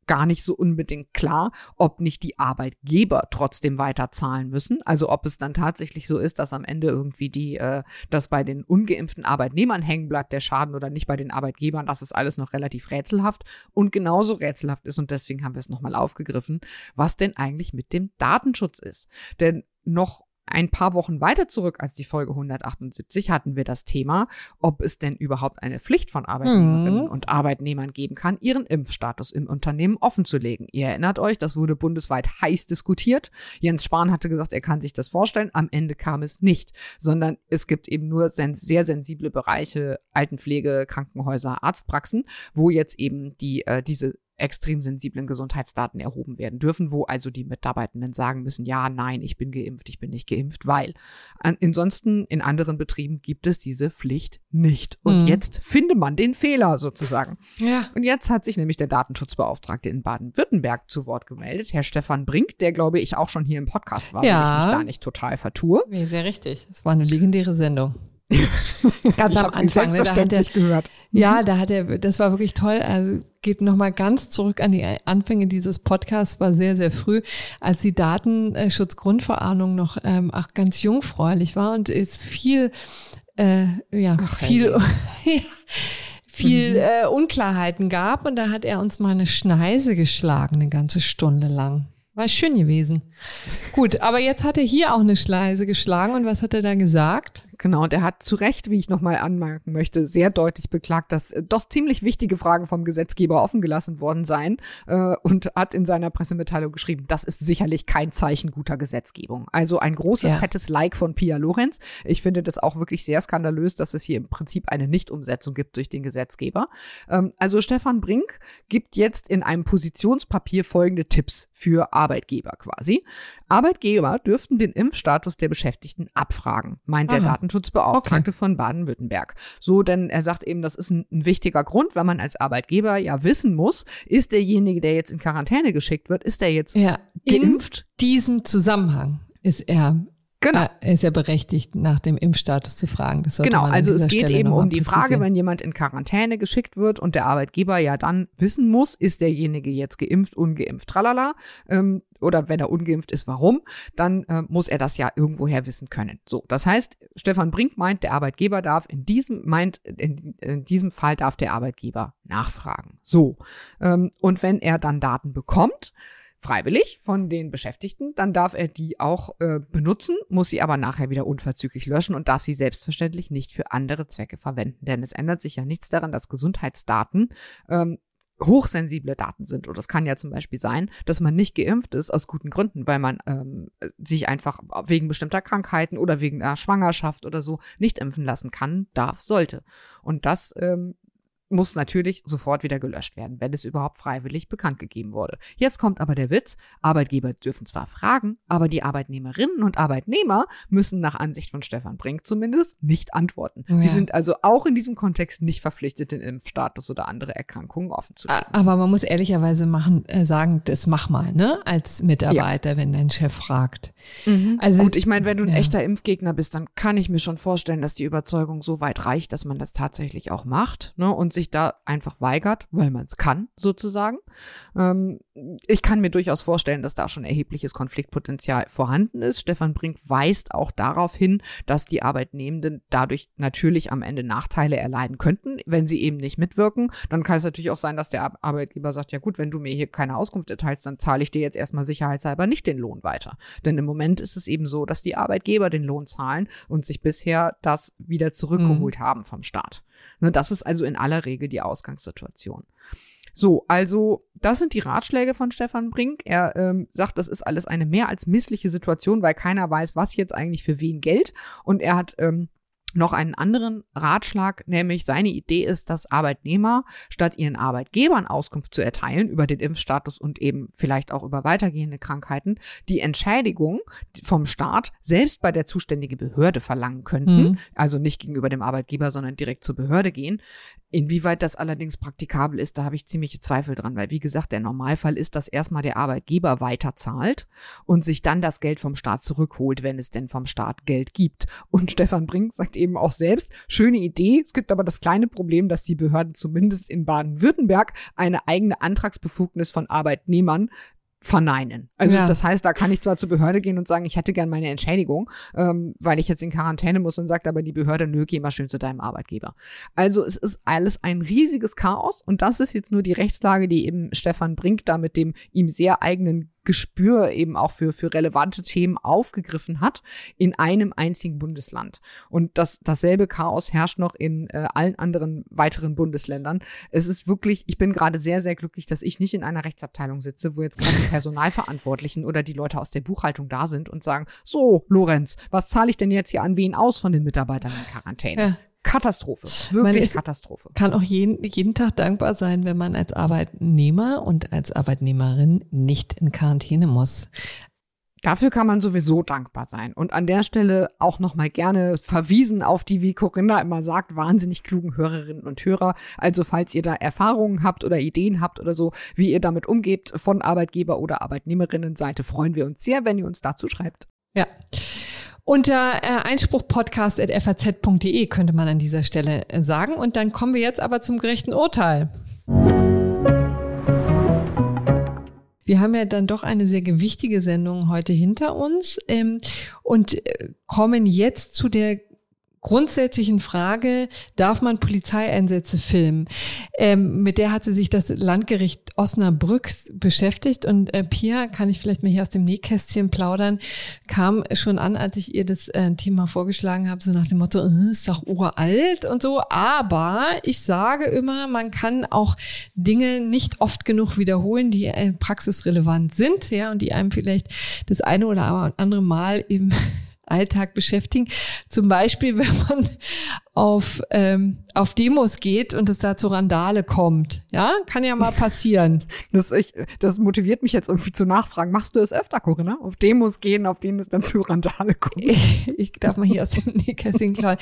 gar nicht so unbedingt klar, ob nicht die Arbeitgeber trotzdem weiter zahlen müssen. Also ob es dann tatsächlich so ist, dass am Ende irgendwie die, äh, dass bei den ungeimpften Arbeitnehmern hängen bleibt der Schaden oder nicht bei den Arbeitgebern. Das ist alles noch relativ rätselhaft und genauso rätselhaft ist und deswegen haben wir es nochmal aufgegriffen, was denn eigentlich mit dem Datenschutz ist. Denn noch ein paar Wochen weiter zurück als die Folge 178 hatten wir das Thema, ob es denn überhaupt eine Pflicht von Arbeitnehmerinnen mhm. und Arbeitnehmern geben kann, ihren Impfstatus im Unternehmen offenzulegen. Ihr erinnert euch, das wurde bundesweit heiß diskutiert. Jens Spahn hatte gesagt, er kann sich das vorstellen. Am Ende kam es nicht, sondern es gibt eben nur sehr sensible Bereiche, Altenpflege, Krankenhäuser, Arztpraxen, wo jetzt eben die äh, diese extrem sensiblen Gesundheitsdaten erhoben werden dürfen, wo also die Mitarbeitenden sagen müssen, ja, nein, ich bin geimpft, ich bin nicht geimpft, weil. Ansonsten in anderen Betrieben gibt es diese Pflicht nicht. Und mhm. jetzt finde man den Fehler sozusagen. Ja. Und jetzt hat sich nämlich der Datenschutzbeauftragte in Baden-Württemberg zu Wort gemeldet, Herr Stefan Brink, der glaube ich auch schon hier im Podcast war, ja. wenn ich mich da nicht total vertue. Nee, sehr richtig. Es war eine legendäre Sendung. ganz am Anfang. Ne, da hat er, gehört. Ja, da hat er, das war wirklich toll. Also geht nochmal ganz zurück an die Anfänge dieses Podcasts, war sehr, sehr früh, als die Datenschutzgrundverordnung noch ähm, auch ganz jungfräulich war und ist viel, äh, ja, Ach, viel, viel mhm. äh, Unklarheiten gab. Und da hat er uns mal eine Schneise geschlagen, eine ganze Stunde lang. War schön gewesen. Gut, aber jetzt hat er hier auch eine Schleise geschlagen und was hat er da gesagt? Genau, und er hat zu Recht, wie ich nochmal anmerken möchte, sehr deutlich beklagt, dass äh, doch ziemlich wichtige Fragen vom Gesetzgeber offen gelassen worden seien äh, und hat in seiner Pressemitteilung geschrieben, das ist sicherlich kein Zeichen guter Gesetzgebung. Also ein großes, ja. fettes Like von Pia Lorenz. Ich finde das auch wirklich sehr skandalös, dass es hier im Prinzip eine Nichtumsetzung gibt durch den Gesetzgeber. Ähm, also Stefan Brink gibt jetzt in einem Positionspapier folgende Tipps für Arbeitgeber quasi. Arbeitgeber dürften den Impfstatus der Beschäftigten abfragen, meint Aha. der Datenschutzbeauftragte okay. von Baden-Württemberg. So, denn er sagt eben, das ist ein, ein, wichtiger Grund, weil man als Arbeitgeber ja wissen muss, ist derjenige, der jetzt in Quarantäne geschickt wird, ist der jetzt ja, geimpft? In diesem Zusammenhang ist er Genau. Er ist ja berechtigt, nach dem Impfstatus zu fragen. genau, also es geht Stelle eben um die Frage, wenn jemand in Quarantäne geschickt wird und der Arbeitgeber ja dann wissen muss, ist derjenige jetzt geimpft, ungeimpft, tralala, ähm, oder wenn er ungeimpft ist, warum, dann äh, muss er das ja irgendwoher wissen können. So, das heißt, Stefan Brink meint, der Arbeitgeber darf in diesem, meint, in, in diesem Fall darf der Arbeitgeber nachfragen. So, ähm, und wenn er dann Daten bekommt, freiwillig von den Beschäftigten, dann darf er die auch äh, benutzen, muss sie aber nachher wieder unverzüglich löschen und darf sie selbstverständlich nicht für andere Zwecke verwenden. Denn es ändert sich ja nichts daran, dass Gesundheitsdaten ähm, hochsensible Daten sind. Und es kann ja zum Beispiel sein, dass man nicht geimpft ist aus guten Gründen, weil man ähm, sich einfach wegen bestimmter Krankheiten oder wegen einer Schwangerschaft oder so nicht impfen lassen kann, darf, sollte. Und das ähm, muss natürlich sofort wieder gelöscht werden, wenn es überhaupt freiwillig bekannt gegeben wurde. Jetzt kommt aber der Witz, Arbeitgeber dürfen zwar fragen, aber die Arbeitnehmerinnen und Arbeitnehmer müssen nach Ansicht von Stefan Brink zumindest nicht antworten. Ja. Sie sind also auch in diesem Kontext nicht verpflichtet, den Impfstatus oder andere Erkrankungen offen zu legen. Aber man muss ehrlicherweise machen, äh, sagen, das mach mal, ne, als Mitarbeiter, ja. wenn dein Chef fragt. Mhm. Also, Gut, ich meine, wenn du ein ja. echter Impfgegner bist, dann kann ich mir schon vorstellen, dass die Überzeugung so weit reicht, dass man das tatsächlich auch macht ne, und sich da einfach weigert, weil man es kann, sozusagen. Ähm, ich kann mir durchaus vorstellen, dass da schon erhebliches Konfliktpotenzial vorhanden ist. Stefan Brink weist auch darauf hin, dass die Arbeitnehmenden dadurch natürlich am Ende Nachteile erleiden könnten, wenn sie eben nicht mitwirken. Dann kann es natürlich auch sein, dass der Arbeitgeber sagt, ja gut, wenn du mir hier keine Auskunft erteilst, dann zahle ich dir jetzt erstmal sicherheitshalber nicht den Lohn weiter. Denn im Moment ist es eben so, dass die Arbeitgeber den Lohn zahlen und sich bisher das wieder zurückgeholt mhm. haben vom Staat. Ne, das ist also in aller Regel die Ausgangssituation. So, also das sind die Ratschläge von Stefan Brink. Er ähm, sagt, das ist alles eine mehr als missliche Situation, weil keiner weiß, was jetzt eigentlich für wen gilt. Und er hat ähm, noch einen anderen Ratschlag, nämlich seine Idee ist, dass Arbeitnehmer statt ihren Arbeitgebern Auskunft zu erteilen über den Impfstatus und eben vielleicht auch über weitergehende Krankheiten, die Entschädigung vom Staat selbst bei der zuständigen Behörde verlangen könnten, mhm. also nicht gegenüber dem Arbeitgeber, sondern direkt zur Behörde gehen. Inwieweit das allerdings praktikabel ist, da habe ich ziemliche Zweifel dran, weil wie gesagt, der Normalfall ist, dass erstmal der Arbeitgeber weiter zahlt und sich dann das Geld vom Staat zurückholt, wenn es denn vom Staat Geld gibt. Und Stefan Brink sagt eben auch selbst, schöne Idee, es gibt aber das kleine Problem, dass die Behörden zumindest in Baden-Württemberg eine eigene Antragsbefugnis von Arbeitnehmern verneinen. Also ja. das heißt, da kann ich zwar zur Behörde gehen und sagen, ich hätte gern meine Entschädigung, ähm, weil ich jetzt in Quarantäne muss und sagt aber die Behörde, nö, geh mal schön zu deinem Arbeitgeber. Also es ist alles ein riesiges Chaos und das ist jetzt nur die Rechtslage, die eben Stefan Brink da mit dem ihm sehr eigenen Gespür eben auch für, für relevante Themen aufgegriffen hat in einem einzigen Bundesland. Und das, dasselbe Chaos herrscht noch in äh, allen anderen weiteren Bundesländern. Es ist wirklich, ich bin gerade sehr, sehr glücklich, dass ich nicht in einer Rechtsabteilung sitze, wo jetzt gerade die Personalverantwortlichen oder die Leute aus der Buchhaltung da sind und sagen, so, Lorenz, was zahle ich denn jetzt hier an wen aus von den Mitarbeitern in Quarantäne? Ja. Katastrophe. Wirklich Katastrophe. Kann auch jeden, jeden Tag dankbar sein, wenn man als Arbeitnehmer und als Arbeitnehmerin nicht in Quarantäne muss. Dafür kann man sowieso dankbar sein. Und an der Stelle auch nochmal gerne verwiesen auf die, wie Corinna immer sagt, wahnsinnig klugen Hörerinnen und Hörer. Also falls ihr da Erfahrungen habt oder Ideen habt oder so, wie ihr damit umgeht von Arbeitgeber- oder Arbeitnehmerinnenseite, freuen wir uns sehr, wenn ihr uns dazu schreibt. Ja. Unter äh, einspruchpodcast.faz.de könnte man an dieser Stelle äh, sagen. Und dann kommen wir jetzt aber zum gerechten Urteil. Wir haben ja dann doch eine sehr gewichtige Sendung heute hinter uns ähm, und äh, kommen jetzt zu der grundsätzlichen Frage, darf man Polizeieinsätze filmen? Ähm, mit der hat sie sich das Landgericht Osnabrück beschäftigt und äh, Pia, kann ich vielleicht mal hier aus dem Nähkästchen plaudern, kam schon an, als ich ihr das äh, Thema vorgeschlagen habe, so nach dem Motto, äh, ist doch uralt und so, aber ich sage immer, man kann auch Dinge nicht oft genug wiederholen, die äh, praxisrelevant sind, ja, und die einem vielleicht das eine oder andere Mal eben Alltag beschäftigen. Zum Beispiel, wenn man auf, ähm, auf Demos geht und es da zu Randale kommt. Ja, kann ja mal passieren. Das, ich, das motiviert mich jetzt irgendwie zu nachfragen. Machst du es öfter, Corinna? Auf Demos gehen, auf denen es dann zu Randale kommt? Ich, ich darf mal hier aus dem Nähkästchen klar.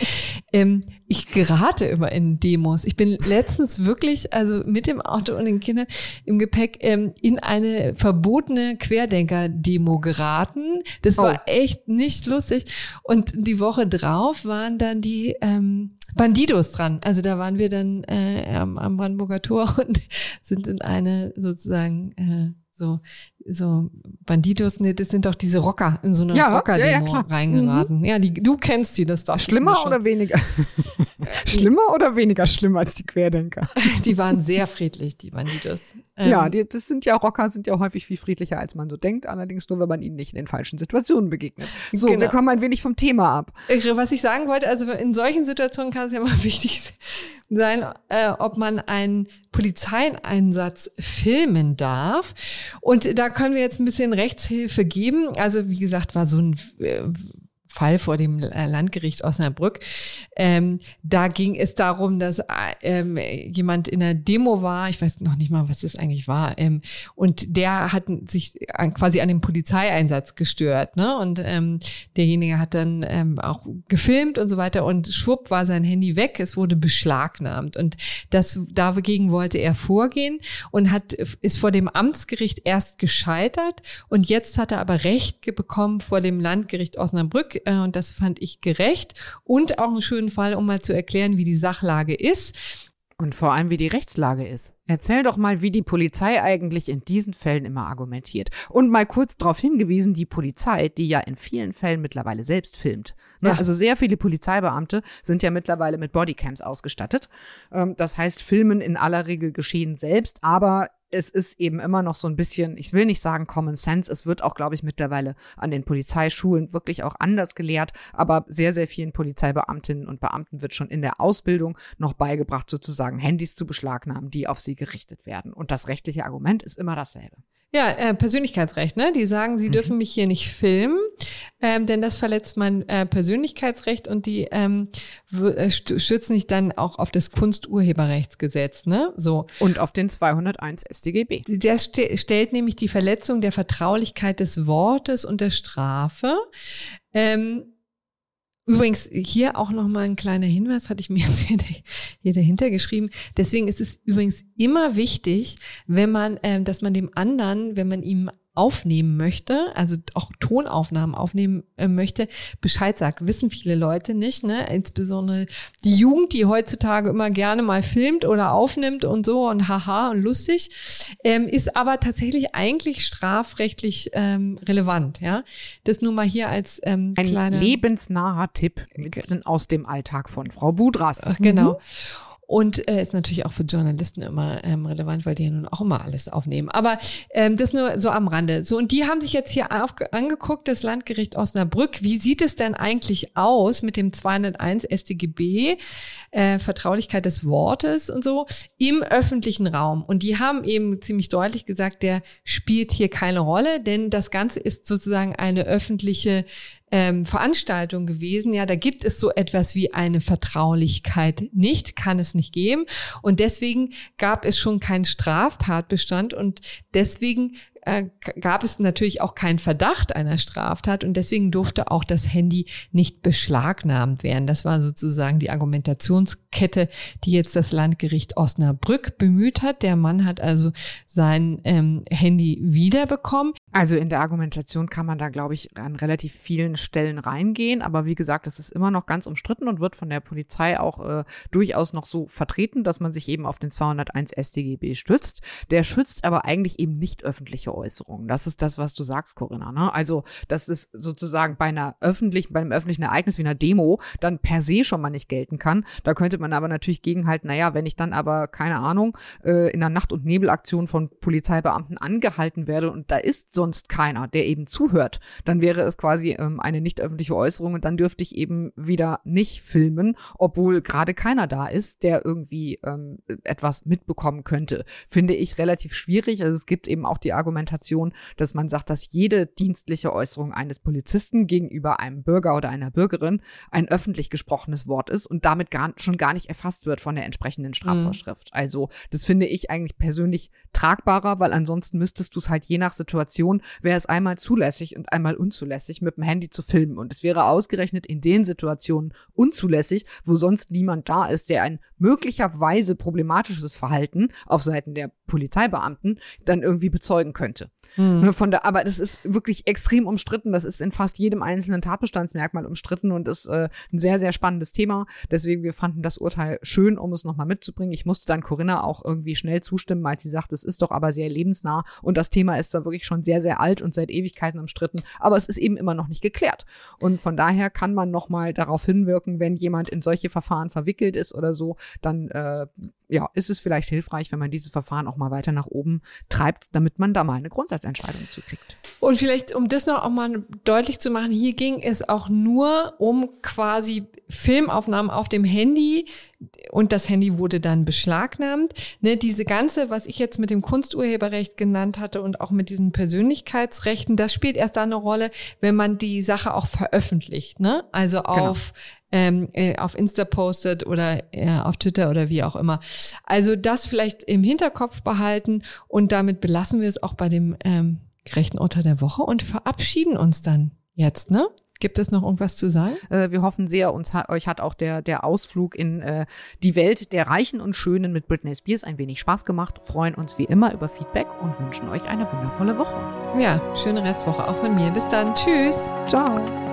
Ähm, ich gerate immer in Demos. Ich bin letztens wirklich, also mit dem Auto und den Kindern im Gepäck, ähm, in eine verbotene Querdenker-Demo geraten. Das oh. war echt nicht lustig. Und die Woche drauf waren dann die ähm, Bandidos dran. Also da waren wir dann äh, am, am Brandenburger Tor und sind in eine sozusagen äh, so so Bandidos, nee, das sind doch diese Rocker in so eine ja, Rocker-Demo ja, ja, reingeraten. Mhm. Ja, die, du kennst die, das doch. Schlimmer oder weniger? schlimmer oder weniger schlimm als die Querdenker? die waren sehr friedlich, die Bandidos. Ähm, ja, die, das sind ja Rocker, sind ja häufig viel friedlicher, als man so denkt. Allerdings nur, wenn man ihnen nicht in den falschen Situationen begegnet. So, genau. wir kommen ein wenig vom Thema ab. Was ich sagen wollte, also in solchen Situationen kann es ja mal wichtig sein, äh, ob man einen Polizeieinsatz filmen darf. Und da können wir jetzt ein bisschen Rechtshilfe geben. Also wie gesagt, war so ein äh, Fall vor dem äh, Landgericht Osnabrück. Ähm, da ging es darum, dass äh, ähm, jemand in einer Demo war, ich weiß noch nicht mal, was das eigentlich war, ähm, und der hat sich an, quasi an dem Polizeieinsatz gestört, ne? Und ähm, derjenige hat dann ähm, auch gefilmt und so weiter. Und schwupp war sein Handy weg, es wurde beschlagnahmt. Und das dagegen wollte er vorgehen und hat ist vor dem Amtsgericht erst gescheitert. Und jetzt hat er aber Recht bekommen vor dem Landgericht Osnabrück äh, und das fand ich gerecht und auch einen schönen Fall, um mal zu erklären, wie die Sachlage ist. Und vor allem, wie die Rechtslage ist. Erzähl doch mal, wie die Polizei eigentlich in diesen Fällen immer argumentiert. Und mal kurz darauf hingewiesen, die Polizei, die ja in vielen Fällen mittlerweile selbst filmt. Ne? Ja. Also sehr viele Polizeibeamte sind ja mittlerweile mit Bodycams ausgestattet. Ähm, das heißt, filmen in aller Regel geschehen selbst, aber es ist eben immer noch so ein bisschen, ich will nicht sagen Common Sense, es wird auch, glaube ich, mittlerweile an den Polizeischulen wirklich auch anders gelehrt, aber sehr, sehr vielen Polizeibeamtinnen und Beamten wird schon in der Ausbildung noch beigebracht, sozusagen Handys zu beschlagnahmen, die auf sie gerichtet werden. Und das rechtliche Argument ist immer dasselbe. Ja, äh, Persönlichkeitsrecht, ne? Die sagen, sie mhm. dürfen mich hier nicht filmen, ähm, denn das verletzt mein äh, Persönlichkeitsrecht und die ähm, äh, stützen sich dann auch auf das Kunsturheberrechtsgesetz, ne? So. Und auf den 201 StGB. Der st stellt nämlich die Verletzung der Vertraulichkeit des Wortes und der Strafe. Ähm, Übrigens, hier auch nochmal ein kleiner Hinweis, hatte ich mir jetzt hier, dahinter geschrieben. Deswegen ist es übrigens immer wichtig, wenn man, äh, dass man dem anderen, wenn man ihm aufnehmen möchte, also auch Tonaufnahmen aufnehmen äh, möchte, Bescheid sagt. Wissen viele Leute nicht, ne? Insbesondere die Jugend, die heutzutage immer gerne mal filmt oder aufnimmt und so und haha und lustig, ähm, ist aber tatsächlich eigentlich strafrechtlich ähm, relevant, ja. Das nur mal hier als ähm, ein kleiner lebensnaher Tipp aus dem Alltag von Frau Budras. Ach, genau. Mhm. Und äh, ist natürlich auch für Journalisten immer ähm, relevant, weil die ja nun auch immer alles aufnehmen. Aber ähm, das nur so am Rande. So, und die haben sich jetzt hier angeguckt, das Landgericht Osnabrück. Wie sieht es denn eigentlich aus mit dem 201 StGB, äh, Vertraulichkeit des Wortes und so, im öffentlichen Raum? Und die haben eben ziemlich deutlich gesagt, der spielt hier keine Rolle, denn das Ganze ist sozusagen eine öffentliche ähm, Veranstaltung gewesen. Ja, da gibt es so etwas wie eine Vertraulichkeit nicht, kann es nicht geben. Und deswegen gab es schon keinen Straftatbestand und deswegen äh, gab es natürlich auch keinen Verdacht einer Straftat und deswegen durfte auch das Handy nicht beschlagnahmt werden. Das war sozusagen die Argumentationskette, die jetzt das Landgericht Osnabrück bemüht hat. Der Mann hat also sein ähm, Handy wiederbekommen. Also in der Argumentation kann man da, glaube ich, an relativ vielen Stellen reingehen. Aber wie gesagt, das ist immer noch ganz umstritten und wird von der Polizei auch äh, durchaus noch so vertreten, dass man sich eben auf den 201 StGB stützt. Der schützt aber eigentlich eben nicht öffentliche Äußerungen. Das ist das, was du sagst, Corinna. Ne? Also das ist sozusagen bei einer öffentlichen, bei einem öffentlichen Ereignis wie einer Demo dann per se schon mal nicht gelten kann. Da könnte man aber natürlich gegenhalten, naja, wenn ich dann aber, keine Ahnung, äh, in einer Nacht- und Nebelaktion von Polizeibeamten angehalten werde und da ist so sonst keiner, der eben zuhört, dann wäre es quasi ähm, eine nicht öffentliche Äußerung und dann dürfte ich eben wieder nicht filmen, obwohl gerade keiner da ist, der irgendwie ähm, etwas mitbekommen könnte. Finde ich relativ schwierig. Also es gibt eben auch die Argumentation, dass man sagt, dass jede dienstliche Äußerung eines Polizisten gegenüber einem Bürger oder einer Bürgerin ein öffentlich gesprochenes Wort ist und damit gar, schon gar nicht erfasst wird von der entsprechenden Strafvorschrift. Mhm. Also das finde ich eigentlich persönlich tragbarer, weil ansonsten müsstest du es halt je nach Situation Situation wäre es einmal zulässig und einmal unzulässig, mit dem Handy zu filmen. Und es wäre ausgerechnet in den Situationen unzulässig, wo sonst niemand da ist, der ein möglicherweise problematisches Verhalten auf Seiten der Polizeibeamten dann irgendwie bezeugen könnte. Mhm. Von der, aber das ist wirklich extrem umstritten. Das ist in fast jedem einzelnen Tatbestandsmerkmal umstritten und ist äh, ein sehr, sehr spannendes Thema. Deswegen, wir fanden das Urteil schön, um es nochmal mitzubringen. Ich musste dann Corinna auch irgendwie schnell zustimmen, als sie sagt, es ist doch aber sehr lebensnah und das Thema ist da wirklich schon sehr, sehr alt und seit Ewigkeiten umstritten. Aber es ist eben immer noch nicht geklärt. Und von daher kann man nochmal darauf hinwirken, wenn jemand in solche Verfahren verwickelt ist oder so, dann äh, ja, ist es vielleicht hilfreich, wenn man dieses Verfahren auch mal weiter nach oben treibt, damit man da mal eine Grundsatz Hochzeitsentscheidung zu kriegt. Und vielleicht, um das noch auch mal deutlich zu machen, hier ging es auch nur um quasi Filmaufnahmen auf dem Handy und das Handy wurde dann beschlagnahmt. Ne, diese ganze, was ich jetzt mit dem Kunsturheberrecht genannt hatte und auch mit diesen Persönlichkeitsrechten, das spielt erst dann eine Rolle, wenn man die Sache auch veröffentlicht. Ne? Also genau. auf ähm, äh, auf Insta postet oder äh, auf Twitter oder wie auch immer. Also das vielleicht im Hinterkopf behalten und damit belassen wir es auch bei dem ähm, gerechten Urteil der Woche und verabschieden uns dann jetzt, ne? Gibt es noch irgendwas zu sagen? Äh, wir hoffen sehr, uns hat, euch hat auch der, der Ausflug in äh, die Welt der Reichen und Schönen mit Britney Spears ein wenig Spaß gemacht. Freuen uns wie immer über Feedback und wünschen euch eine wundervolle Woche. Ja, schöne Restwoche auch von mir. Bis dann. Tschüss. Ciao.